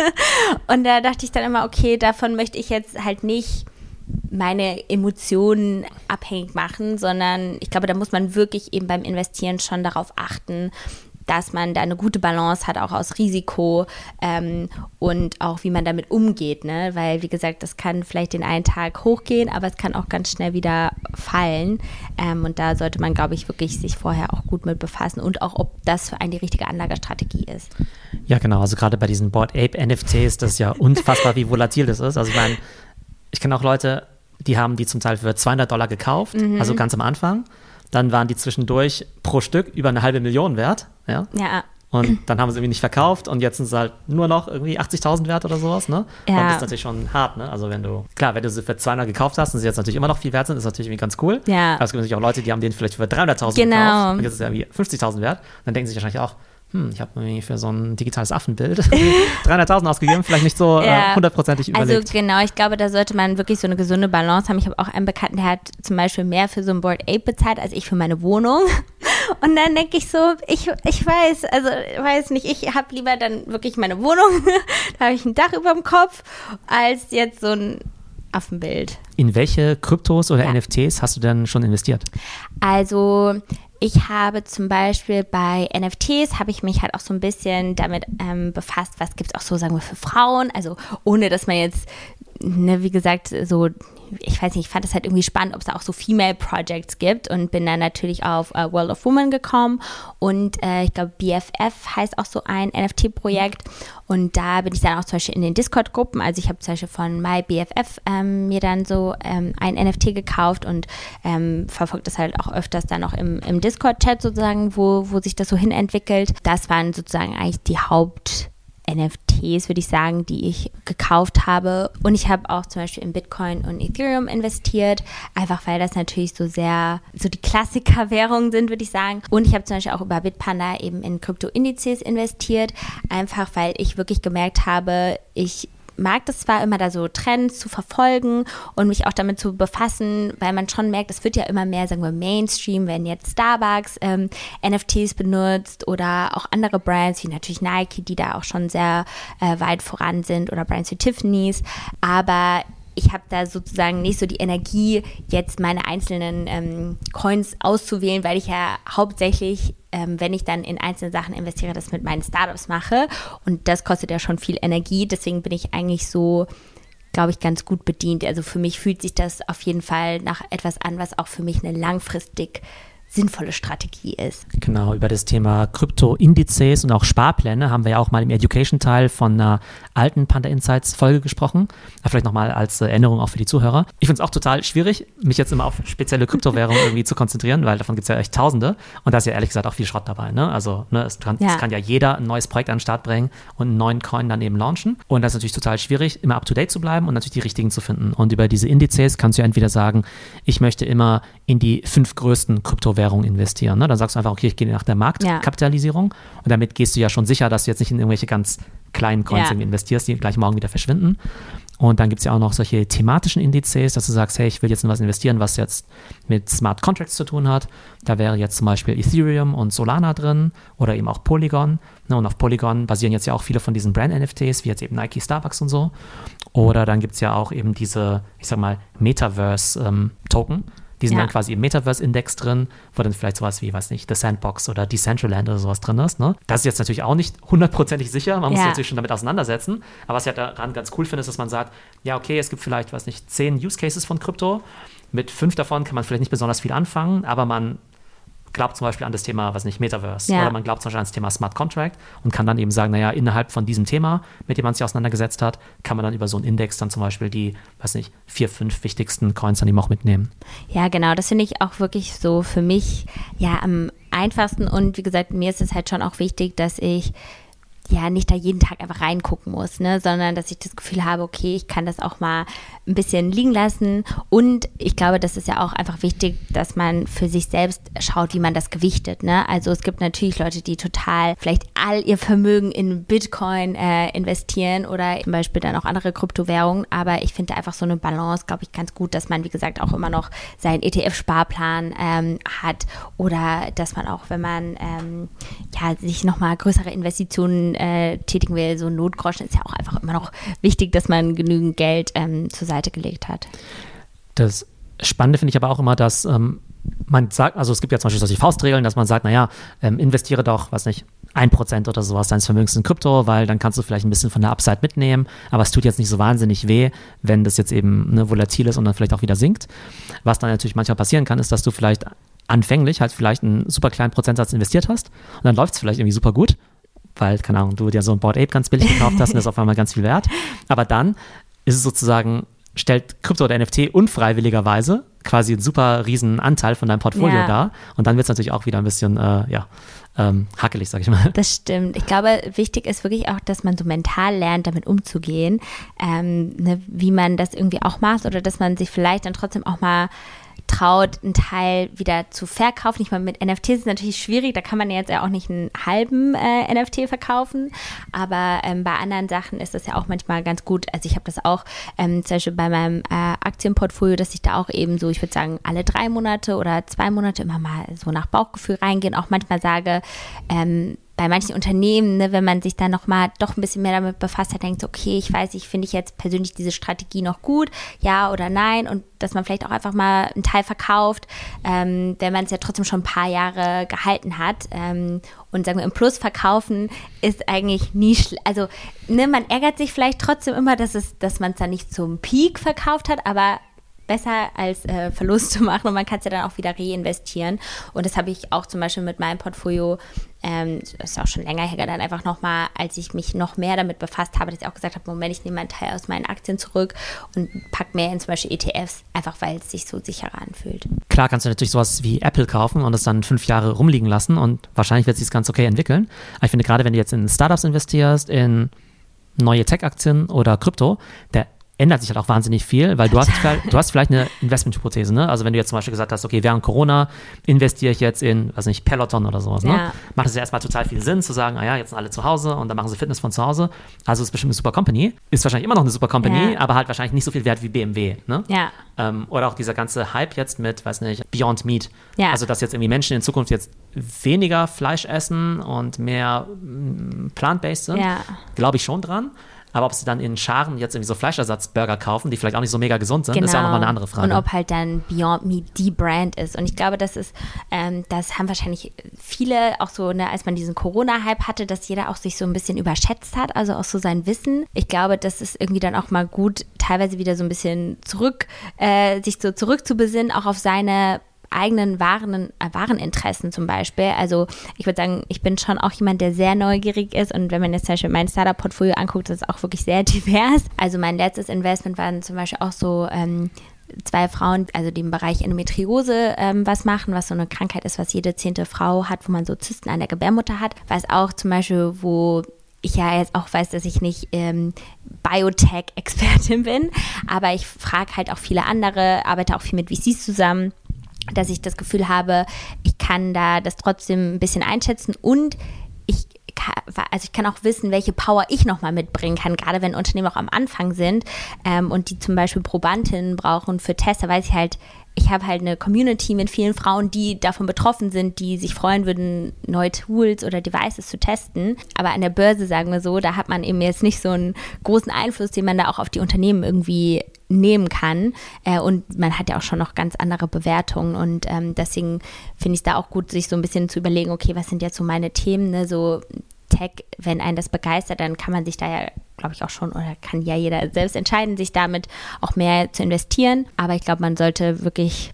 und da dachte ich dann immer, okay, davon möchte ich jetzt halt nicht meine Emotionen abhängig machen, sondern ich glaube, da muss man wirklich eben beim Investieren schon darauf achten, dass man da eine gute Balance hat, auch aus Risiko ähm, und auch wie man damit umgeht. Ne? Weil, wie gesagt, das kann vielleicht den einen Tag hochgehen, aber es kann auch ganz schnell wieder fallen. Ähm, und da sollte man, glaube ich, wirklich sich vorher auch gut mit befassen und auch, ob das für einen die richtige Anlagestrategie ist. Ja, genau. Also gerade bei diesen Board Ape NFTs, das ist ja unfassbar, wie volatil das ist. Also ich meine, ich kenne auch Leute, die haben die zum Teil für 200 Dollar gekauft, mhm. also ganz am Anfang. Dann waren die zwischendurch pro Stück über eine halbe Million wert. Ja. ja. Und dann haben sie irgendwie nicht verkauft und jetzt sind sie halt nur noch irgendwie 80.000 wert oder sowas, ne? Ja. Und das ist natürlich schon hart, ne? Also wenn du, klar, wenn du sie für 200 gekauft hast und sie jetzt natürlich immer noch viel wert sind, ist natürlich irgendwie ganz cool. Ja. Aber es gibt natürlich auch Leute, die haben den vielleicht für 300.000 genau. gekauft und jetzt ist er irgendwie 50.000 wert. Und dann denken sie sich wahrscheinlich auch, hm, ich habe mir für so ein digitales Affenbild [LAUGHS] 300.000 ausgegeben, vielleicht nicht so äh, hundertprozentig äh, überlegt. Also genau, ich glaube, da sollte man wirklich so eine gesunde Balance haben. Ich habe auch einen Bekannten, der hat zum Beispiel mehr für so ein Board Ape bezahlt, als ich für meine Wohnung. [LAUGHS] Und dann denke ich so, ich, ich weiß, also weiß nicht, ich habe lieber dann wirklich meine Wohnung, [LAUGHS] da habe ich ein Dach über dem Kopf, als jetzt so ein Affenbild. In welche Kryptos oder ja. NFTs hast du denn schon investiert? Also ich habe zum Beispiel bei NFTs, habe ich mich halt auch so ein bisschen damit ähm, befasst, was gibt es auch so, sagen wir, für Frauen. Also ohne, dass man jetzt, ne, wie gesagt, so ich weiß nicht, ich fand es halt irgendwie spannend, ob es auch so Female Projects gibt und bin dann natürlich auf uh, World of Women gekommen und äh, ich glaube BFF heißt auch so ein NFT-Projekt und da bin ich dann auch zum Beispiel in den Discord-Gruppen, also ich habe zum Beispiel von MyBFF ähm, mir dann so ähm, ein NFT gekauft und ähm, verfolgt das halt auch öfters dann auch im, im Discord-Chat sozusagen, wo, wo sich das so hin entwickelt. Das waren sozusagen eigentlich die Haupt- NFTs, würde ich sagen, die ich gekauft habe. Und ich habe auch zum Beispiel in Bitcoin und Ethereum investiert, einfach weil das natürlich so sehr, so die Klassiker-Währungen sind, würde ich sagen. Und ich habe zum Beispiel auch über Bitpanda eben in Krypto-Indizes investiert, einfach weil ich wirklich gemerkt habe, ich mag das zwar immer da so Trends zu verfolgen und mich auch damit zu befassen, weil man schon merkt, es wird ja immer mehr, sagen wir, Mainstream, wenn jetzt Starbucks ähm, NFTs benutzt oder auch andere Brands wie natürlich Nike, die da auch schon sehr äh, weit voran sind oder Brands wie Tiffany's. Aber ich habe da sozusagen nicht so die Energie, jetzt meine einzelnen ähm, Coins auszuwählen, weil ich ja hauptsächlich, ähm, wenn ich dann in einzelne Sachen investiere, das mit meinen Startups mache. Und das kostet ja schon viel Energie. Deswegen bin ich eigentlich so, glaube ich, ganz gut bedient. Also für mich fühlt sich das auf jeden Fall nach etwas an, was auch für mich eine langfristig sinnvolle Strategie ist. Genau, über das Thema Krypto-Indizes und auch Sparpläne haben wir ja auch mal im Education-Teil von einer alten Panda Insights-Folge gesprochen. Vielleicht nochmal als Erinnerung auch für die Zuhörer. Ich finde es auch total schwierig, mich jetzt immer auf spezielle Kryptowährungen [LAUGHS] irgendwie zu konzentrieren, weil davon gibt es ja echt Tausende. Und da ist ja ehrlich gesagt auch viel Schrott dabei. Ne? Also ne, es, kann, ja. es kann ja jeder ein neues Projekt an den Start bringen und einen neuen Coin dann eben launchen. Und das ist natürlich total schwierig, immer up-to-date zu bleiben und natürlich die richtigen zu finden. Und über diese Indizes kannst du ja entweder sagen, ich möchte immer in die fünf größten Kryptowährungen Kryptowährung investieren. Ne? Dann sagst du einfach, okay, ich gehe nach der Marktkapitalisierung ja. und damit gehst du ja schon sicher, dass du jetzt nicht in irgendwelche ganz kleinen Coins ja. investierst, die gleich morgen wieder verschwinden. Und dann gibt es ja auch noch solche thematischen Indizes, dass du sagst, hey, ich will jetzt in was investieren, was jetzt mit Smart Contracts zu tun hat. Da wäre jetzt zum Beispiel Ethereum und Solana drin oder eben auch Polygon. Ne, und auf Polygon basieren jetzt ja auch viele von diesen Brand-NFTs, wie jetzt eben Nike, Starbucks und so. Oder dann gibt es ja auch eben diese, ich sag mal, Metaverse-Token. Ähm, die sind ja. dann quasi im Metaverse-Index drin, wo dann vielleicht sowas wie, weiß nicht, The Sandbox oder Decentraland oder sowas drin ist. Ne? Das ist jetzt natürlich auch nicht hundertprozentig sicher. Man muss sich natürlich schon damit auseinandersetzen. Aber was ich halt daran ganz cool finde, ist, dass man sagt, ja, okay, es gibt vielleicht, weiß nicht, zehn Use Cases von Krypto. Mit fünf davon kann man vielleicht nicht besonders viel anfangen, aber man glaubt zum Beispiel an das Thema, was nicht, Metaverse. Ja. Oder man glaubt zum Beispiel an das Thema Smart Contract und kann dann eben sagen, naja, innerhalb von diesem Thema, mit dem man sich auseinandergesetzt hat, kann man dann über so einen Index dann zum Beispiel die, weiß nicht, vier, fünf wichtigsten Coins dann eben auch mitnehmen. Ja, genau. Das finde ich auch wirklich so für mich ja am einfachsten und wie gesagt, mir ist es halt schon auch wichtig, dass ich ja nicht da jeden Tag einfach reingucken muss, ne, sondern dass ich das Gefühl habe, okay, ich kann das auch mal ein bisschen liegen lassen. Und ich glaube, das ist ja auch einfach wichtig, dass man für sich selbst schaut, wie man das gewichtet. Ne? Also es gibt natürlich Leute, die total vielleicht all ihr Vermögen in Bitcoin äh, investieren oder zum Beispiel dann auch andere Kryptowährungen. Aber ich finde einfach so eine Balance, glaube ich, ganz gut, dass man, wie gesagt, auch immer noch seinen ETF-Sparplan ähm, hat oder dass man auch, wenn man ähm, ja, sich nochmal größere Investitionen äh, tätigen will, so Notgroschen ist ja auch einfach immer noch wichtig, dass man genügend Geld ähm, zur Seite gelegt hat. Das Spannende finde ich aber auch immer, dass ähm, man sagt, also es gibt ja zum Beispiel solche Faustregeln, dass man sagt, naja, ähm, investiere doch, was nicht, ein Prozent oder sowas deines Vermögens in Krypto, weil dann kannst du vielleicht ein bisschen von der Upside mitnehmen, aber es tut jetzt nicht so wahnsinnig weh, wenn das jetzt eben ne, volatil ist und dann vielleicht auch wieder sinkt. Was dann natürlich manchmal passieren kann, ist, dass du vielleicht anfänglich halt vielleicht einen super kleinen Prozentsatz investiert hast und dann läuft es vielleicht irgendwie super gut weil, keine Ahnung, du dir so ein Board Ape ganz billig gekauft hast und das ist auf einmal ganz viel wert. Aber dann ist es sozusagen, stellt Krypto oder NFT unfreiwilligerweise quasi einen super riesen Anteil von deinem Portfolio ja. dar. Und dann wird es natürlich auch wieder ein bisschen, äh, ja, ähm, hakelig, sag ich mal. Das stimmt. Ich glaube, wichtig ist wirklich auch, dass man so mental lernt, damit umzugehen, ähm, ne, wie man das irgendwie auch macht oder dass man sich vielleicht dann trotzdem auch mal traut, einen Teil wieder zu verkaufen. Ich meine, mit NFTs ist natürlich schwierig, da kann man ja jetzt ja auch nicht einen halben äh, NFT verkaufen, aber ähm, bei anderen Sachen ist das ja auch manchmal ganz gut. Also ich habe das auch ähm, zum Beispiel bei meinem äh, Aktienportfolio, dass ich da auch eben so, ich würde sagen, alle drei Monate oder zwei Monate immer mal so nach Bauchgefühl reingehen, auch manchmal sage, ähm, bei manchen Unternehmen, ne, wenn man sich dann nochmal doch ein bisschen mehr damit befasst hat, denkt, okay, ich weiß nicht, finde ich jetzt persönlich diese Strategie noch gut, ja oder nein? Und dass man vielleicht auch einfach mal einen Teil verkauft, ähm, wenn man es ja trotzdem schon ein paar Jahre gehalten hat. Ähm, und sagen wir im Plus verkaufen ist eigentlich nie, also ne, man ärgert sich vielleicht trotzdem immer, dass dass man es dann nicht zum Peak verkauft hat, aber besser als äh, Verlust zu machen und man kann es ja dann auch wieder reinvestieren. Und das habe ich auch zum Beispiel mit meinem Portfolio, ähm, das ist auch schon länger her, dann einfach nochmal, als ich mich noch mehr damit befasst habe, dass ich auch gesagt habe, Moment, ich nehme einen Teil aus meinen Aktien zurück und packe mehr in zum Beispiel ETFs, einfach weil es sich so sicherer anfühlt. Klar kannst du natürlich sowas wie Apple kaufen und es dann fünf Jahre rumliegen lassen und wahrscheinlich wird sich das ganz okay entwickeln. Aber ich finde gerade, wenn du jetzt in Startups investierst, in neue Tech-Aktien oder Krypto, der ändert sich halt auch wahnsinnig viel, weil du hast, du hast vielleicht eine Investmenthypothese, ne? Also wenn du jetzt zum Beispiel gesagt hast, okay, während Corona investiere ich jetzt in, weiß nicht, Peloton oder sowas, ne? Ja. Macht es ja erstmal total viel Sinn zu sagen, ah ja, jetzt sind alle zu Hause und dann machen sie Fitness von zu Hause. Also ist bestimmt eine super Company. Ist wahrscheinlich immer noch eine super Company, ja. aber halt wahrscheinlich nicht so viel wert wie BMW, ne? Ja. Ähm, oder auch dieser ganze Hype jetzt mit, weiß nicht, Beyond Meat. Ja. Also dass jetzt irgendwie Menschen in Zukunft jetzt weniger Fleisch essen und mehr mm, plant-based sind. Ja. Glaube ich schon dran. Aber ob sie dann in Scharen jetzt irgendwie so Fleischersatzburger kaufen, die vielleicht auch nicht so mega gesund sind, genau. ist ja auch nochmal eine andere Frage. Und ob halt dann Beyond Meat die Brand ist. Und ich glaube, das ist, ähm, das haben wahrscheinlich viele auch so, ne, als man diesen Corona-Hype hatte, dass jeder auch sich so ein bisschen überschätzt hat, also auch so sein Wissen. Ich glaube, das ist irgendwie dann auch mal gut, teilweise wieder so ein bisschen zurück, äh, sich so zurückzubesinnen, auch auf seine eigenen wahren, äh, wahren Interessen zum Beispiel. Also ich würde sagen, ich bin schon auch jemand, der sehr neugierig ist und wenn man jetzt zum Beispiel mein Startup-Portfolio anguckt, das ist auch wirklich sehr [LAUGHS] divers. Also mein letztes Investment waren zum Beispiel auch so ähm, zwei Frauen, also die im Bereich Endometriose ähm, was machen, was so eine Krankheit ist, was jede zehnte Frau hat, wo man so Zysten an der Gebärmutter hat. Was auch zum Beispiel, wo ich ja jetzt auch weiß, dass ich nicht ähm, Biotech-Expertin [LAUGHS] bin, aber ich frage halt auch viele andere, arbeite auch viel mit VCs zusammen dass ich das Gefühl habe, ich kann da das trotzdem ein bisschen einschätzen und ich also ich kann auch wissen, welche Power ich nochmal mitbringen kann, gerade wenn Unternehmen auch am Anfang sind ähm, und die zum Beispiel Probandinnen brauchen für Tests, da weiß ich halt, ich habe halt eine Community mit vielen Frauen, die davon betroffen sind, die sich freuen würden, neue Tools oder Devices zu testen. Aber an der Börse, sagen wir so, da hat man eben jetzt nicht so einen großen Einfluss, den man da auch auf die Unternehmen irgendwie nehmen kann. Äh, und man hat ja auch schon noch ganz andere Bewertungen. Und ähm, deswegen finde ich es da auch gut, sich so ein bisschen zu überlegen, okay, was sind jetzt so meine Themen, ne? so Tech, wenn einen das begeistert, dann kann man sich da ja, glaube ich, auch schon oder kann ja jeder selbst entscheiden, sich damit auch mehr zu investieren. Aber ich glaube, man sollte wirklich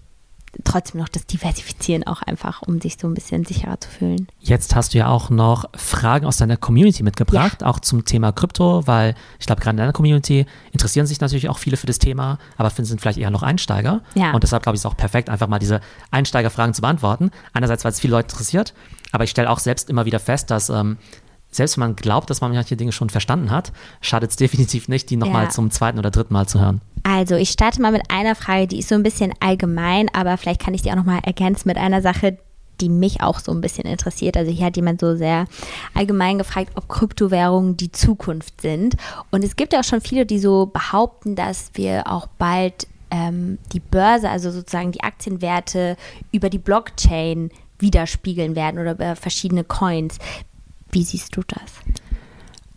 trotzdem noch das Diversifizieren auch einfach, um sich so ein bisschen sicherer zu fühlen. Jetzt hast du ja auch noch Fragen aus deiner Community mitgebracht, ja. auch zum Thema Krypto, weil ich glaube, gerade in deiner Community interessieren sich natürlich auch viele für das Thema, aber sind vielleicht eher noch Einsteiger. Ja. Und deshalb glaube ich, ist es auch perfekt, einfach mal diese Einsteigerfragen zu beantworten. Einerseits, weil es viele Leute interessiert, aber ich stelle auch selbst immer wieder fest, dass ähm, selbst wenn man glaubt, dass man manche Dinge schon verstanden hat, schadet es definitiv nicht, die nochmal ja. zum zweiten oder dritten Mal zu hören. Also, ich starte mal mit einer Frage, die ist so ein bisschen allgemein, aber vielleicht kann ich die auch nochmal ergänzen mit einer Sache, die mich auch so ein bisschen interessiert. Also hier hat jemand so sehr allgemein gefragt, ob Kryptowährungen die Zukunft sind. Und es gibt ja auch schon viele, die so behaupten, dass wir auch bald ähm, die Börse, also sozusagen die Aktienwerte über die Blockchain widerspiegeln werden oder über verschiedene Coins. Wie siehst du das?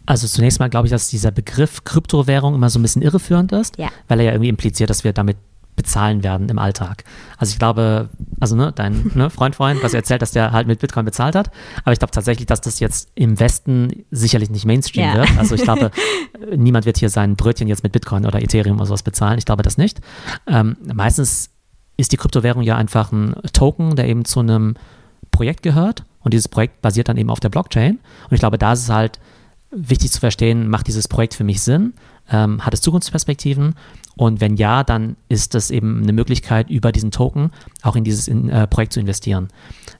Also zunächst mal glaube ich, dass dieser Begriff Kryptowährung immer so ein bisschen irreführend ist, ja. weil er ja irgendwie impliziert, dass wir damit bezahlen werden im Alltag. Also ich glaube, also ne, dein [LAUGHS] ne, Freund Freund, was er erzählt, dass der halt mit Bitcoin bezahlt hat, aber ich glaube tatsächlich, dass das jetzt im Westen sicherlich nicht Mainstream ja. wird. Also ich glaube, [LAUGHS] niemand wird hier sein Brötchen jetzt mit Bitcoin oder Ethereum oder sowas bezahlen. Ich glaube das nicht. Ähm, meistens ist die Kryptowährung ja einfach ein Token, der eben zu einem Projekt gehört und dieses Projekt basiert dann eben auf der Blockchain. Und ich glaube, da ist es halt wichtig zu verstehen, macht dieses Projekt für mich Sinn? Ähm, hat es Zukunftsperspektiven? Und wenn ja, dann ist das eben eine Möglichkeit, über diesen Token auch in dieses in, äh, Projekt zu investieren.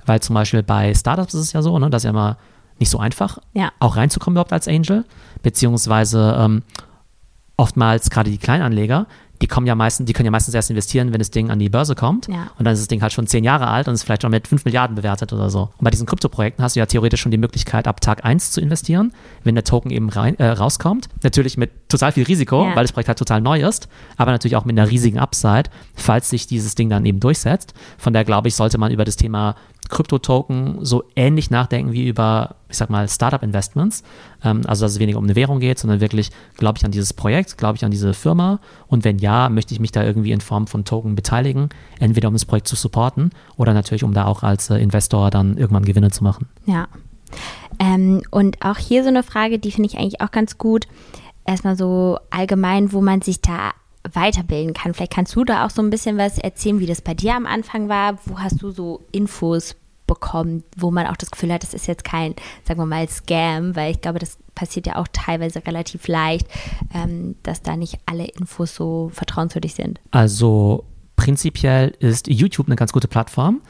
Weil zum Beispiel bei Startups ist es ja so, ne, dass ja immer nicht so einfach, ja. auch reinzukommen überhaupt als Angel, beziehungsweise ähm, oftmals gerade die Kleinanleger, die kommen ja meistens, die können ja meistens erst investieren, wenn das Ding an die Börse kommt. Ja. Und dann ist das Ding halt schon zehn Jahre alt und ist vielleicht schon mit fünf Milliarden bewertet oder so. Und bei diesen Kryptoprojekten hast du ja theoretisch schon die Möglichkeit, ab Tag eins zu investieren, wenn der Token eben rein, äh, rauskommt. Natürlich mit total viel Risiko, ja. weil das Projekt halt total neu ist, aber natürlich auch mit einer riesigen Upside, falls sich dieses Ding dann eben durchsetzt. Von daher glaube ich, sollte man über das Thema Krypto-Token so ähnlich nachdenken wie über, ich sag mal, Startup-Investments. Ähm, also, dass es weniger um eine Währung geht, sondern wirklich, glaube ich an dieses Projekt, glaube ich an diese Firma und wenn ja, möchte ich mich da irgendwie in Form von Token beteiligen, entweder um das Projekt zu supporten oder natürlich, um da auch als äh, Investor dann irgendwann Gewinne zu machen. Ja. Ähm, und auch hier so eine Frage, die finde ich eigentlich auch ganz gut. Erstmal so allgemein, wo man sich da weiterbilden kann. Vielleicht kannst du da auch so ein bisschen was erzählen, wie das bei dir am Anfang war. Wo hast du so Infos bekommen, wo man auch das Gefühl hat, das ist jetzt kein, sagen wir mal, Scam, weil ich glaube, das passiert ja auch teilweise relativ leicht, ähm, dass da nicht alle Infos so vertrauenswürdig sind. Also prinzipiell ist YouTube eine ganz gute Plattform.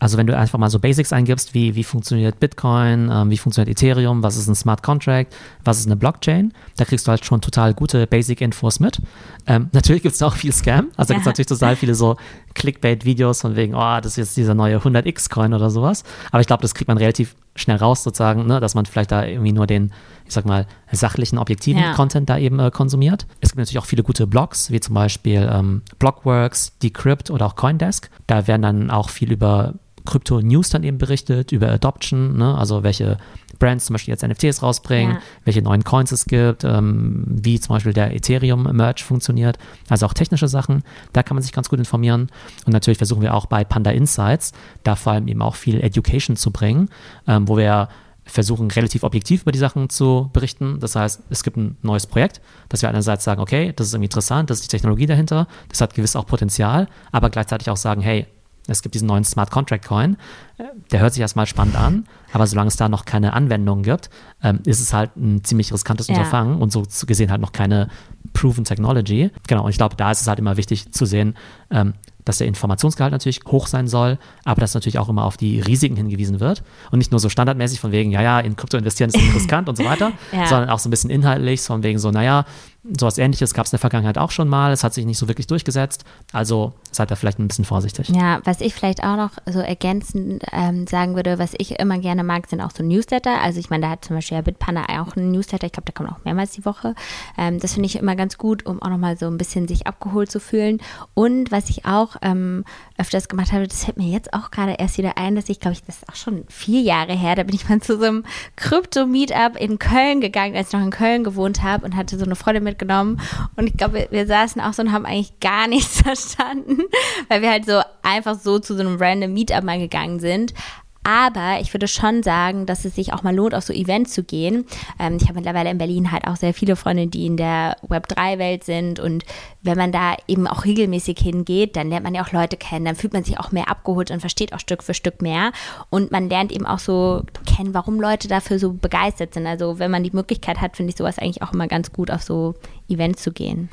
Also wenn du einfach mal so Basics eingibst, wie, wie funktioniert Bitcoin, ähm, wie funktioniert Ethereum, was ist ein Smart Contract, was ist eine Blockchain, da kriegst du halt schon total gute Basic-Infos mit. Ähm, [LAUGHS] natürlich gibt es auch viel Scam, also ja. gibt es [LAUGHS] natürlich total viele so Clickbait-Videos von wegen, oh, das ist jetzt dieser neue 100x-Coin oder sowas. Aber ich glaube, das kriegt man relativ schnell raus sozusagen, ne, dass man vielleicht da irgendwie nur den, ich sag mal, sachlichen, objektiven ja. Content da eben äh, konsumiert. Es gibt natürlich auch viele gute Blogs, wie zum Beispiel ähm, Blockworks, Decrypt oder auch Coindesk. Da werden dann auch viel über Krypto-News dann eben berichtet, über Adoption, ne? also welche Brands zum Beispiel jetzt NFTs rausbringen, ja. welche neuen Coins es gibt, ähm, wie zum Beispiel der Ethereum-Merch funktioniert, also auch technische Sachen, da kann man sich ganz gut informieren. Und natürlich versuchen wir auch bei Panda Insights, da vor allem eben auch viel Education zu bringen, ähm, wo wir versuchen, relativ objektiv über die Sachen zu berichten. Das heißt, es gibt ein neues Projekt, dass wir einerseits sagen, okay, das ist irgendwie interessant, das ist die Technologie dahinter, das hat gewiss auch Potenzial, aber gleichzeitig auch sagen, hey, es gibt diesen neuen Smart Contract Coin. Der hört sich erstmal spannend an, aber solange es da noch keine Anwendung gibt, ähm, ist es halt ein ziemlich riskantes ja. Unterfangen und so gesehen halt noch keine Proven Technology. Genau, und ich glaube, da ist es halt immer wichtig zu sehen, ähm, dass der Informationsgehalt natürlich hoch sein soll, aber dass natürlich auch immer auf die Risiken hingewiesen wird und nicht nur so standardmäßig von wegen, ja, ja, in Krypto investieren ist riskant und so weiter, [LAUGHS] ja. sondern auch so ein bisschen inhaltlich, von wegen so, naja, sowas ähnliches gab es in der Vergangenheit auch schon mal, es hat sich nicht so wirklich durchgesetzt, also seid da vielleicht ein bisschen vorsichtig. Ja, was ich vielleicht auch noch so ergänzend ähm, sagen würde, was ich immer gerne mag, sind auch so Newsletter, also ich meine, da hat zum Beispiel ja Bitpanda auch einen Newsletter, ich glaube, der kommt auch mehrmals die Woche, ähm, das finde ich immer ganz gut, um auch nochmal so ein bisschen sich abgeholt zu fühlen. Und was ich auch ähm, öfters gemacht habe, das fällt mir jetzt auch gerade erst wieder ein, dass ich, glaube ich, das ist auch schon vier Jahre her, da bin ich mal zu so einem Krypto-Meetup in Köln gegangen, als ich noch in Köln gewohnt habe und hatte so eine Freundin mitgenommen. Und ich glaube, wir, wir saßen auch so und haben eigentlich gar [LAUGHS] nichts verstanden, [LAUGHS] weil wir halt so einfach so zu so einem random Meetup mal gegangen sind. Aber ich würde schon sagen, dass es sich auch mal lohnt, auf so Events zu gehen. Ähm, ich habe mittlerweile in Berlin halt auch sehr viele Freunde, die in der Web3-Welt sind. Und wenn man da eben auch regelmäßig hingeht, dann lernt man ja auch Leute kennen, dann fühlt man sich auch mehr abgeholt und versteht auch Stück für Stück mehr. Und man lernt eben auch so kennen, warum Leute dafür so begeistert sind. Also wenn man die Möglichkeit hat, finde ich sowas eigentlich auch immer ganz gut, auf so Events zu gehen.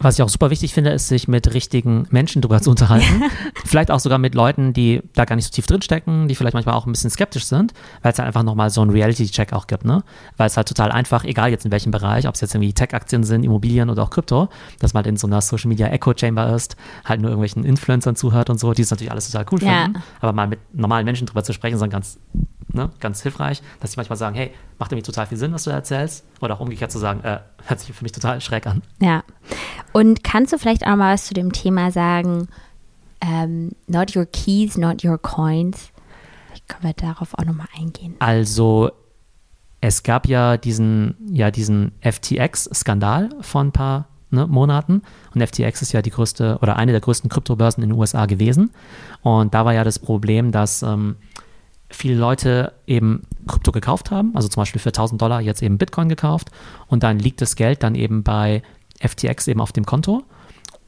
Was ich auch super wichtig finde, ist, sich mit richtigen Menschen drüber zu unterhalten. [LAUGHS] vielleicht auch sogar mit Leuten, die da gar nicht so tief drinstecken, die vielleicht manchmal auch ein bisschen skeptisch sind, weil es halt einfach nochmal so einen Reality-Check auch gibt, ne? Weil es halt total einfach, egal jetzt in welchem Bereich, ob es jetzt irgendwie Tech-Aktien sind, Immobilien oder auch Krypto, dass man halt in so einer Social-Media-Echo-Chamber ist, halt nur irgendwelchen Influencern zuhört und so, die es natürlich alles total cool Ja. finden. Aber mal mit normalen Menschen drüber zu sprechen, ist dann ganz, ne, ganz hilfreich, dass sie manchmal sagen, hey, macht irgendwie total viel Sinn, was du erzählst. Oder auch umgekehrt zu sagen, äh, hört sich für mich total schräg an. Ja. Und kannst du vielleicht auch mal was zu dem Thema sagen, ähm, not your keys, not your coins? Vielleicht können wir darauf auch nochmal eingehen. Also es gab ja diesen, ja, diesen FTX-Skandal vor ein paar ne, Monaten. Und FTX ist ja die größte oder eine der größten Kryptobörsen in den USA gewesen. Und da war ja das Problem, dass ähm, viele Leute eben Krypto gekauft haben, also zum Beispiel für 1000 Dollar jetzt eben Bitcoin gekauft. Und dann liegt das Geld dann eben bei FTX eben auf dem Konto.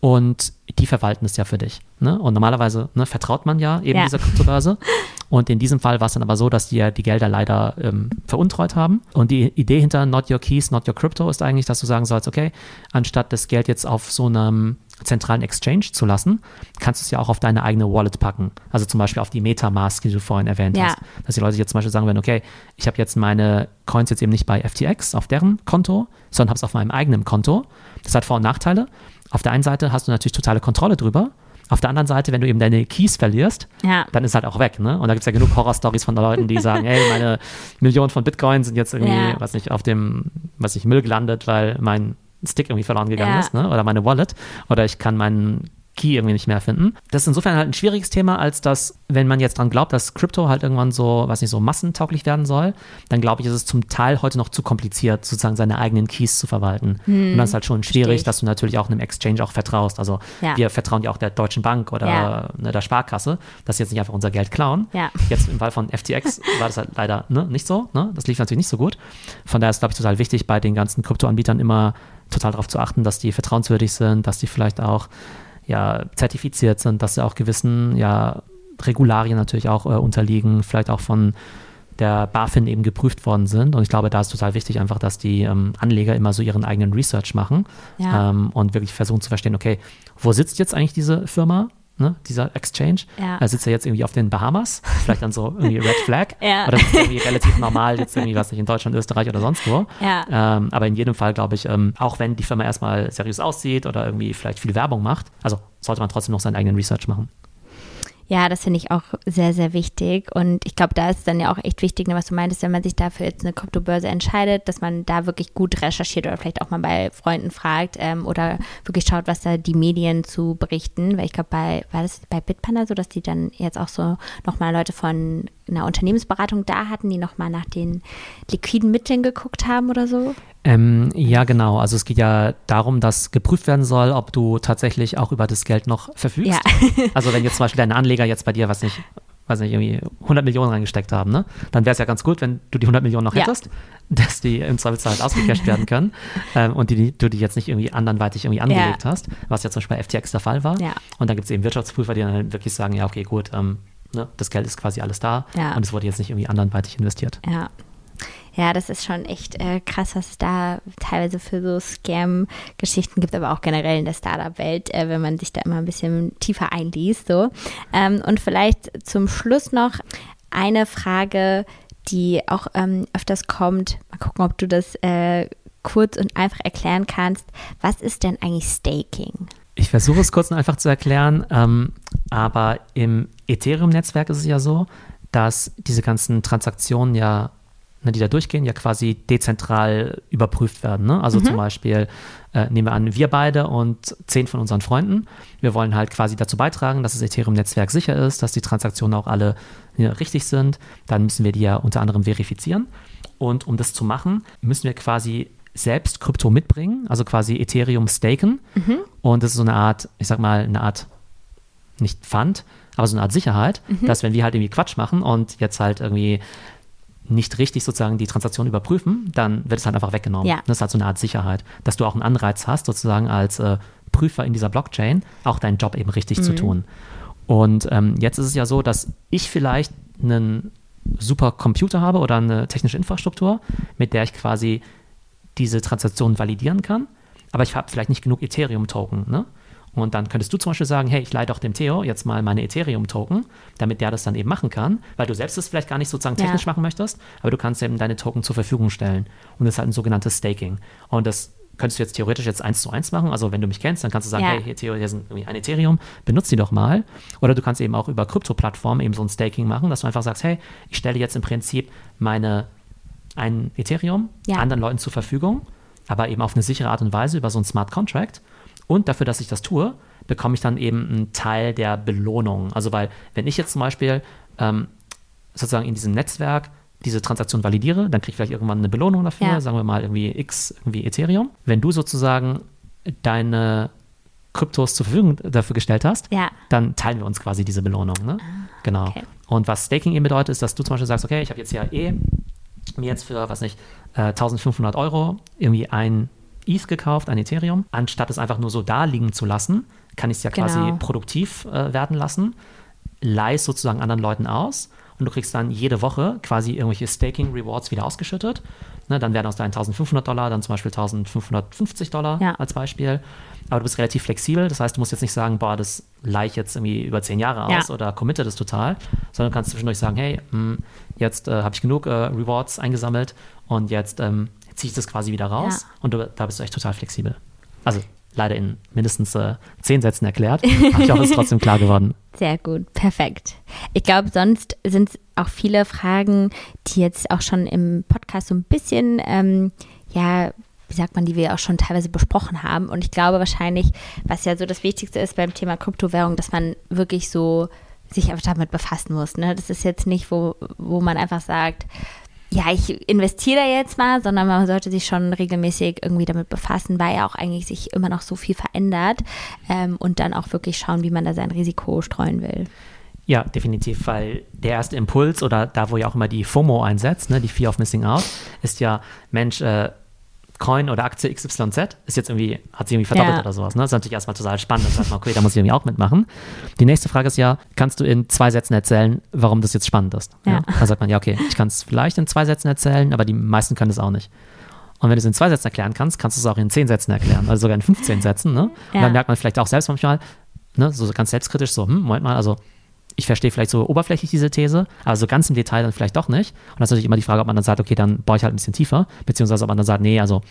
Und die verwalten es ja für dich. Ne? Und normalerweise ne, vertraut man ja eben Ja. dieser Kryptobörse. [LAUGHS] Und in diesem Fall war es dann aber so, dass die ja die Gelder leider ähm, veruntreut haben. Und die Idee hinter Not Your Keys, Not Your Crypto ist eigentlich, dass du sagen sollst, okay, anstatt das Geld jetzt auf so einem zentralen Exchange zu lassen, kannst du es ja auch auf deine eigene Wallet packen. Also zum Beispiel auf die Metamask, die du vorhin erwähnt Ja. hast. Dass die Leute jetzt zum Beispiel sagen werden, okay, ich habe jetzt meine Coins jetzt eben nicht bei FTX auf deren Konto, sondern habe es auf meinem eigenen Konto. Das hat Vor- und Nachteile. Auf der einen Seite hast du natürlich totale Kontrolle drüber. Auf der anderen Seite, wenn du eben deine Keys verlierst, Ja. dann ist halt auch weg, ne? Und da gibt es ja genug Horror-Stories von Leuten, die sagen, hey, meine Millionen von Bitcoin sind jetzt irgendwie, Ja. was nicht, auf dem, was nicht, Müll gelandet, weil mein Stick irgendwie verloren gegangen Ja. ist, ne? Oder meine Wallet. Oder ich kann meinen Key irgendwie nicht mehr finden. Das ist insofern halt ein schwieriges Thema, als dass, wenn man jetzt dran glaubt, dass Krypto halt irgendwann so, was nicht, so massentauglich werden soll, dann glaube ich, ist es zum Teil heute noch zu kompliziert, sozusagen seine eigenen Keys zu verwalten. Und das ist halt schon schwierig, dass du natürlich auch einem Exchange auch vertraust. Also Ja. wir vertrauen ja auch der Deutschen Bank oder Ja. ne, der Sparkasse, dass sie jetzt nicht einfach unser Geld klauen. Ja. Jetzt im Fall von FTX war das halt leider ne, nicht so. Ne? Das lief natürlich nicht so gut. Von daher ist, glaube ich, total wichtig, bei den ganzen Kryptoanbietern immer total darauf zu achten, dass die vertrauenswürdig sind, dass die vielleicht auch ja, zertifiziert sind, dass sie auch gewissen ja, Regularien natürlich auch äh, unterliegen, vielleicht auch von der BaFin eben geprüft worden sind. Und ich glaube, da ist total wichtig einfach, dass die ähm, Anleger immer so ihren eigenen Research machen Ja. ähm, und wirklich versuchen zu verstehen, okay, wo sitzt jetzt eigentlich diese Firma, ne, dieser Exchange? Ja. Äh, sitzt er jetzt irgendwie auf den Bahamas? Vielleicht dann so irgendwie Red Flag? [LAUGHS] Ja. Oder sitzt er irgendwie relativ normal jetzt irgendwie, was nicht, in Deutschland, Österreich oder sonst wo? Ja. Ähm, aber in jedem Fall glaube ich, ähm, auch wenn die Firma erstmal seriös aussieht oder irgendwie vielleicht viel Werbung macht, also sollte man trotzdem noch seinen eigenen Research machen. Ja, das finde ich auch sehr, sehr wichtig. Und ich glaube, da ist dann ja auch echt wichtig, ne, was du meintest, wenn man sich dafür jetzt eine Kryptobörse entscheidet, dass man da wirklich gut recherchiert oder vielleicht auch mal bei Freunden fragt ähm, oder wirklich schaut, was da die Medien zu berichten. Weil ich glaube, bei, war das bei Bitpanda so, dass die dann jetzt auch so nochmal Leute von einer Unternehmensberatung da hatten, die nochmal nach den liquiden Mitteln geguckt haben oder so? Ähm, ja, genau. Also es geht ja darum, dass geprüft werden soll, ob du tatsächlich auch über das Geld noch verfügst. Ja. [LAUGHS] also wenn jetzt zum Beispiel deine Anleger jetzt bei dir, was nicht, weiß nicht, irgendwie 100 Millionen reingesteckt haben, ne? dann wäre es ja ganz gut, wenn du die 100 Millionen noch Ja. hättest, [LAUGHS] dass die im Zweifelsfall halt ausgecasht werden können ähm, und die, die, du die jetzt nicht irgendwie anderweitig irgendwie angelegt hast, was ja zum Beispiel bei FTX der Fall war. Ja. Und dann gibt es eben Wirtschaftsprüfer, die dann halt wirklich sagen, ja, okay, gut, ähm, ne, das Geld ist quasi alles da Ja. und es wurde jetzt nicht irgendwie anderweitig investiert. Ja. Ja, das ist schon echt äh, krass, was es da teilweise für so Scam-Geschichten gibt, aber auch generell in der Startup-Welt, äh, wenn man sich da immer ein bisschen tiefer einliest. So. Ähm, und vielleicht zum Schluss noch eine Frage, die auch ähm, öfters kommt. Mal gucken, ob du das äh, kurz und einfach erklären kannst. Was ist denn eigentlich Staking? Ich versuche es kurz und einfach zu erklären, ähm, aber im Ethereum-Netzwerk ist es ja so, dass diese ganzen Transaktionen ja, ne, die da durchgehen, ja quasi dezentral überprüft werden. Ne? Also zum Beispiel äh, nehmen wir an, wir beide und zehn von unseren Freunden, wir wollen halt quasi dazu beitragen, dass das Ethereum-Netzwerk sicher ist, dass die Transaktionen auch alle ja, richtig sind. Dann müssen wir die ja unter anderem verifizieren. Und um das zu machen, müssen wir quasi selbst Krypto mitbringen, also quasi Ethereum staken. Und das ist so eine Art, ich sag mal, eine Art, nicht Pfand, aber so eine Art Sicherheit, mhm. dass wenn wir halt irgendwie Quatsch machen und jetzt halt irgendwie nicht richtig sozusagen die Transaktion überprüfen, dann wird es halt einfach weggenommen. Ja. Das ist halt so eine Art Sicherheit, dass du auch einen Anreiz hast, sozusagen als äh, Prüfer in dieser Blockchain auch deinen Job eben richtig mhm. zu tun. Und ähm, jetzt ist es ja so, dass ich vielleicht einen super Computer habe oder eine technische Infrastruktur, mit der ich quasi diese Transaktion validieren kann, aber ich habe vielleicht nicht genug Ethereum-Token. Ne? Und dann könntest du zum Beispiel sagen, hey, ich leite doch dem Theo jetzt mal meine Ethereum-Token, damit der das dann eben machen kann, weil du selbst das vielleicht gar nicht sozusagen technisch ja. machen möchtest, aber du kannst eben deine Token zur Verfügung stellen. Und das ist halt ein sogenanntes Staking. Und das könntest du jetzt theoretisch jetzt eins zu eins machen. Also wenn du mich kennst, dann kannst du sagen, ja. hey, hier, Theo, hier sind irgendwie ein Ethereum, benutzt die doch mal. Oder du kannst eben auch über Krypto-Plattformen eben so ein Staking machen, dass du einfach sagst, hey, ich stelle jetzt im Prinzip meine ein Ethereum ja. anderen Leuten zur Verfügung, aber eben auf eine sichere Art und Weise über so ein Smart Contract. Und dafür, dass ich das tue, bekomme ich dann eben einen Teil der Belohnung. Also weil, wenn ich jetzt zum Beispiel ähm, sozusagen in diesem Netzwerk diese Transaktion validiere, dann kriege ich vielleicht irgendwann eine Belohnung dafür, ja. sagen wir mal irgendwie X, irgendwie Ethereum. Wenn du sozusagen deine Kryptos zur Verfügung dafür gestellt hast, ja. dann teilen wir uns quasi diese Belohnung. Ne? Ah, genau. Okay. Und was Staking eben bedeutet, ist, dass du zum Beispiel sagst, okay, ich habe jetzt hier eh mir jetzt für, was nicht, äh, 1500 Euro irgendwie ein ETH gekauft, ein Ethereum. Anstatt es einfach nur so da liegen zu lassen, kann ich es ja genau. quasi produktiv äh, werden lassen, leih es sozusagen anderen Leuten aus und du kriegst dann jede Woche quasi irgendwelche Staking-Rewards wieder ausgeschüttet. Ne, dann werden aus deinen 1500 Dollar dann zum Beispiel 1550 Dollar ja. als Beispiel. Aber du bist relativ flexibel, das heißt, du musst jetzt nicht sagen, boah, das leih ich jetzt irgendwie über zehn Jahre aus ja. oder committe das total, sondern du kannst zwischendurch sagen, hey, mh, hm, jetzt äh, habe ich genug äh, Rewards eingesammelt und jetzt ähm, ziehe ich das quasi wieder raus ja. und du, da bist du echt total flexibel. Also leider in mindestens äh, zehn Sätzen erklärt, [LAUGHS] aber ich hoffe, es ist trotzdem klar geworden. Sehr gut, perfekt. Ich glaube, sonst sind auch viele Fragen, die jetzt auch schon im Podcast so ein bisschen, ähm, ja, wie sagt man, die wir auch schon teilweise besprochen haben. Und ich glaube wahrscheinlich, was ja so das Wichtigste ist beim Thema Kryptowährung, dass man wirklich so sich einfach damit befassen muss. Ne? Das ist jetzt nicht, wo, wo man einfach sagt, ja, ich investiere da jetzt mal, sondern man sollte sich schon regelmäßig irgendwie damit befassen, weil ja auch eigentlich sich immer noch so viel verändert ähm, und dann auch wirklich schauen, wie man da sein Risiko streuen will. Ja, definitiv, weil der erste Impuls oder da, wo ja auch immer die FOMO einsetzt, ne, die Fear of Missing Out, ist ja, Mensch, äh, Coin oder Aktie XYZ ist jetzt irgendwie, hat sich irgendwie verdoppelt ja. oder sowas. Ne? Das ist natürlich erstmal total spannend. Das heißt, okay, da muss ich irgendwie auch mitmachen. Die nächste Frage ist ja, kannst du in zwei Sätzen erzählen, warum das jetzt spannend ist? Ja. ja? Da sagt man, ja, okay, ich kann es vielleicht in zwei Sätzen erzählen, aber die meisten können es auch nicht. Und wenn du es in zwei Sätzen erklären kannst, kannst du es auch in zehn Sätzen erklären, also sogar in 15 Sätzen. Ne? Ja. Und dann merkt man vielleicht auch selbst manchmal, ne, so ganz selbstkritisch, so, hm, Moment mal, also ich verstehe vielleicht so oberflächlich diese These, aber so ganz im Detail dann vielleicht doch nicht. Und das ist natürlich immer die Frage, ob man dann sagt, okay, dann baue ich halt ein bisschen tiefer, beziehungsweise ob man dann sagt, nee, also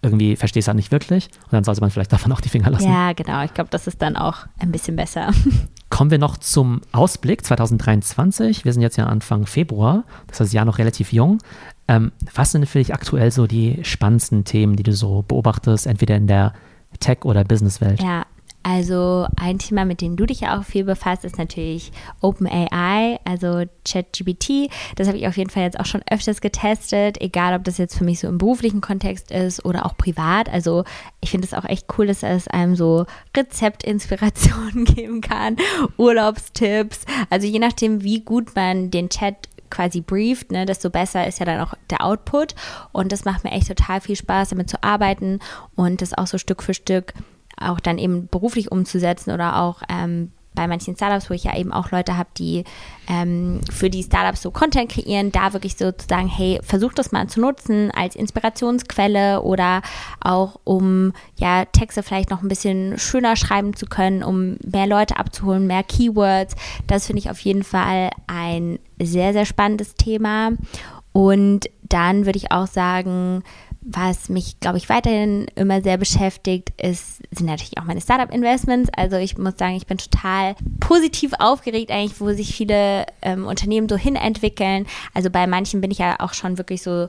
irgendwie verstehe es halt nicht wirklich. Und dann sollte man vielleicht [LAUGHS] davon auch die Finger lassen. Ja, genau. Ich glaube, das ist dann auch ein bisschen besser. [LAUGHS] Kommen wir noch zum Ausblick 2023. Wir sind jetzt ja Anfang Februar, das heißt das Jahr noch relativ jung. Ähm, was sind für dich aktuell so die spannendsten Themen, die du so beobachtest, entweder in der Tech- oder Businesswelt? Ja, also ein Thema, mit dem du dich ja auch viel befasst, ist natürlich OpenAI, also ChatGPT. Das habe ich auf jeden Fall jetzt auch schon öfters getestet, egal ob das jetzt für mich so im beruflichen Kontext ist oder auch privat. Also ich finde es auch echt cool, dass es einem so Rezeptinspirationen [LAUGHS] geben kann, Urlaubstipps. Also je nachdem, wie gut man den Chat quasi brieft, ne, desto besser ist ja dann auch der Output. Und das macht mir echt total viel Spaß, damit zu arbeiten und das auch so Stück für Stück auch dann eben beruflich umzusetzen oder auch ähm, bei manchen Startups, wo ich ja eben auch Leute habe, die ähm, für die Startups so Content kreieren, da wirklich so zu sagen, hey, versuch das mal zu nutzen als Inspirationsquelle oder auch um ja Texte vielleicht noch ein bisschen schöner schreiben zu können, um mehr Leute abzuholen, mehr Keywords. Das finde ich auf jeden Fall ein sehr, sehr spannendes Thema. Und dann würde ich auch sagen, was mich, glaube ich, weiterhin immer sehr beschäftigt, ist, sind natürlich auch meine Startup-Investments. Also ich muss sagen, ich bin total positiv aufgeregt eigentlich, wo sich viele ähm, Unternehmen so hinentwickeln. Also bei manchen bin ich ja auch schon wirklich so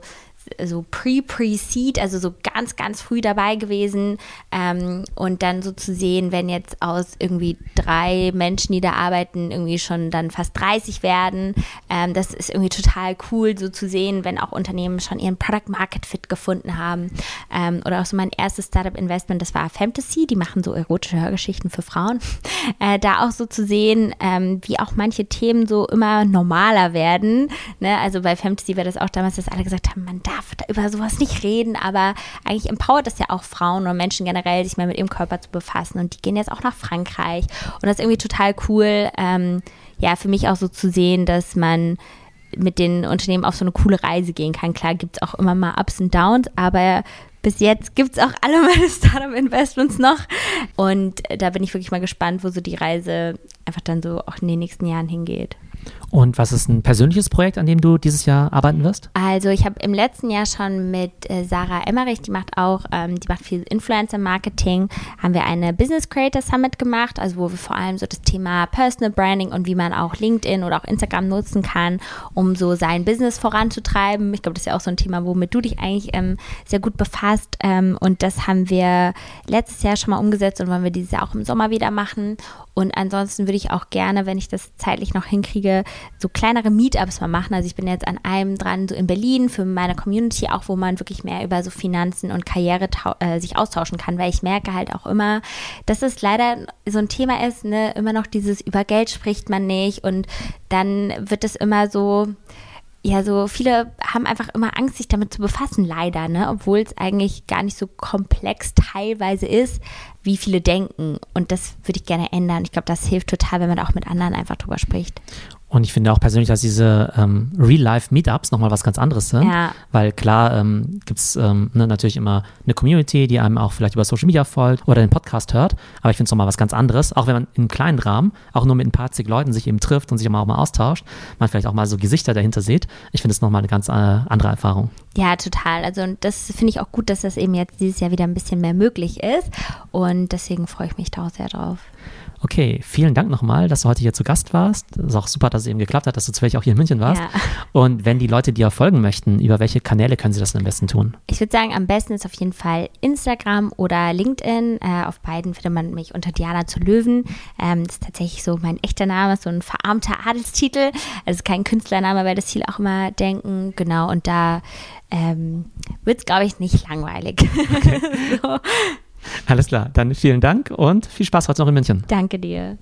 so pre-pre-seed, also so ganz, ganz früh dabei gewesen. Ähm, und dann so zu sehen, wenn jetzt aus irgendwie drei Menschen, die da arbeiten, irgendwie schon dann fast 30 werden. Ähm, das ist irgendwie total cool, so zu sehen, wenn auch Unternehmen schon ihren Product Market Fit gefunden haben. Ähm, oder auch so mein erstes Startup-Investment, das war Fantasy, die machen so erotische Hörgeschichten für Frauen. [LAUGHS] Äh, da auch so zu sehen, ähm, wie auch manche Themen so immer normaler werden. Ne? Also bei Fantasy war das auch damals, dass alle gesagt haben, man darf da über sowas nicht reden, aber eigentlich empowert das ja auch Frauen oder Menschen generell, sich mehr mit ihrem Körper zu befassen. Und die gehen jetzt auch nach Frankreich. Und das ist irgendwie total cool, ähm, ja, für mich auch so zu sehen, dass man mit den Unternehmen auf so eine coole Reise gehen kann. Klar gibt es auch immer mal Ups und Downs, aber bis jetzt gibt es auch alle meine [LAUGHS] Startup-Investments noch. Und da bin ich wirklich mal gespannt, wo so die Reise einfach dann so auch in den nächsten Jahren hingeht. Und was ist ein persönliches Projekt, an dem du dieses Jahr arbeiten wirst? Also ich habe im letzten Jahr schon mit äh, Sarah Emmerich, die macht auch, ähm, die macht viel Influencer-Marketing, haben wir eine Business Creator Summit gemacht, also wo wir vor allem so das Thema Personal Branding und wie man auch LinkedIn oder auch Instagram nutzen kann, um so sein Business voranzutreiben. Ich glaube, das ist ja auch so ein Thema, womit du dich eigentlich ähm, sehr gut befasst. Ähm, und das haben wir letztes Jahr schon mal umgesetzt und wollen wir dieses Jahr auch im Sommer wieder machen. Und ansonsten würde ich auch gerne, wenn ich das zeitlich noch hinkriege, so kleinere Meetups mal machen. Also ich bin jetzt an einem dran, so in Berlin für meine Community, auch wo man wirklich mehr über so Finanzen und Karriere äh, sich austauschen kann, weil ich merke halt auch immer, dass es leider so ein Thema ist, ne, immer noch dieses über Geld spricht man nicht und dann wird es immer so, ja, so viele haben einfach immer Angst, sich damit zu befassen, leider, ne? Obwohl es eigentlich gar nicht so komplex teilweise ist, wie viele denken. Und das würde ich gerne ändern. Ich glaube, das hilft total, wenn man auch mit anderen einfach drüber spricht. Und ich finde auch persönlich, dass diese ähm, Real-Life-Meetups nochmal was ganz anderes sind. Ja. Weil klar ähm, gibt es ähm, ne, natürlich immer eine Community, die einem auch vielleicht über Social Media folgt oder den Podcast hört. Aber ich finde es nochmal was ganz anderes. Auch wenn man in einem kleinen Rahmen, auch nur mit ein paar zig Leuten sich eben trifft und sich auch mal austauscht, man vielleicht auch mal so Gesichter dahinter sieht. Ich finde es nochmal eine ganz äh, andere Erfahrung. Ja, total. Also das finde ich auch gut, dass das eben jetzt dieses Jahr wieder ein bisschen mehr möglich ist. Und deswegen freue ich mich da auch sehr drauf. Okay, vielen Dank nochmal, dass du heute hier zu Gast warst. Es ist auch super, dass es eben geklappt hat, dass du zufällig auch hier in München warst. Ja. Und wenn die Leute dir folgen möchten, über welche Kanäle können sie das am besten tun? Ich würde sagen, am besten ist auf jeden Fall Instagram oder LinkedIn. Äh, auf beiden findet man mich unter Diana zu Löwen. Ähm, das ist tatsächlich so mein echter Name, so ein verarmter Adelstitel. Also kein Künstlername, weil das viele auch immer denken. Genau, und da ähm, wird es, glaube ich, nicht langweilig. Okay. [LAUGHS] so. Alles klar, dann vielen Dank und viel Spaß heute noch in München. Danke dir.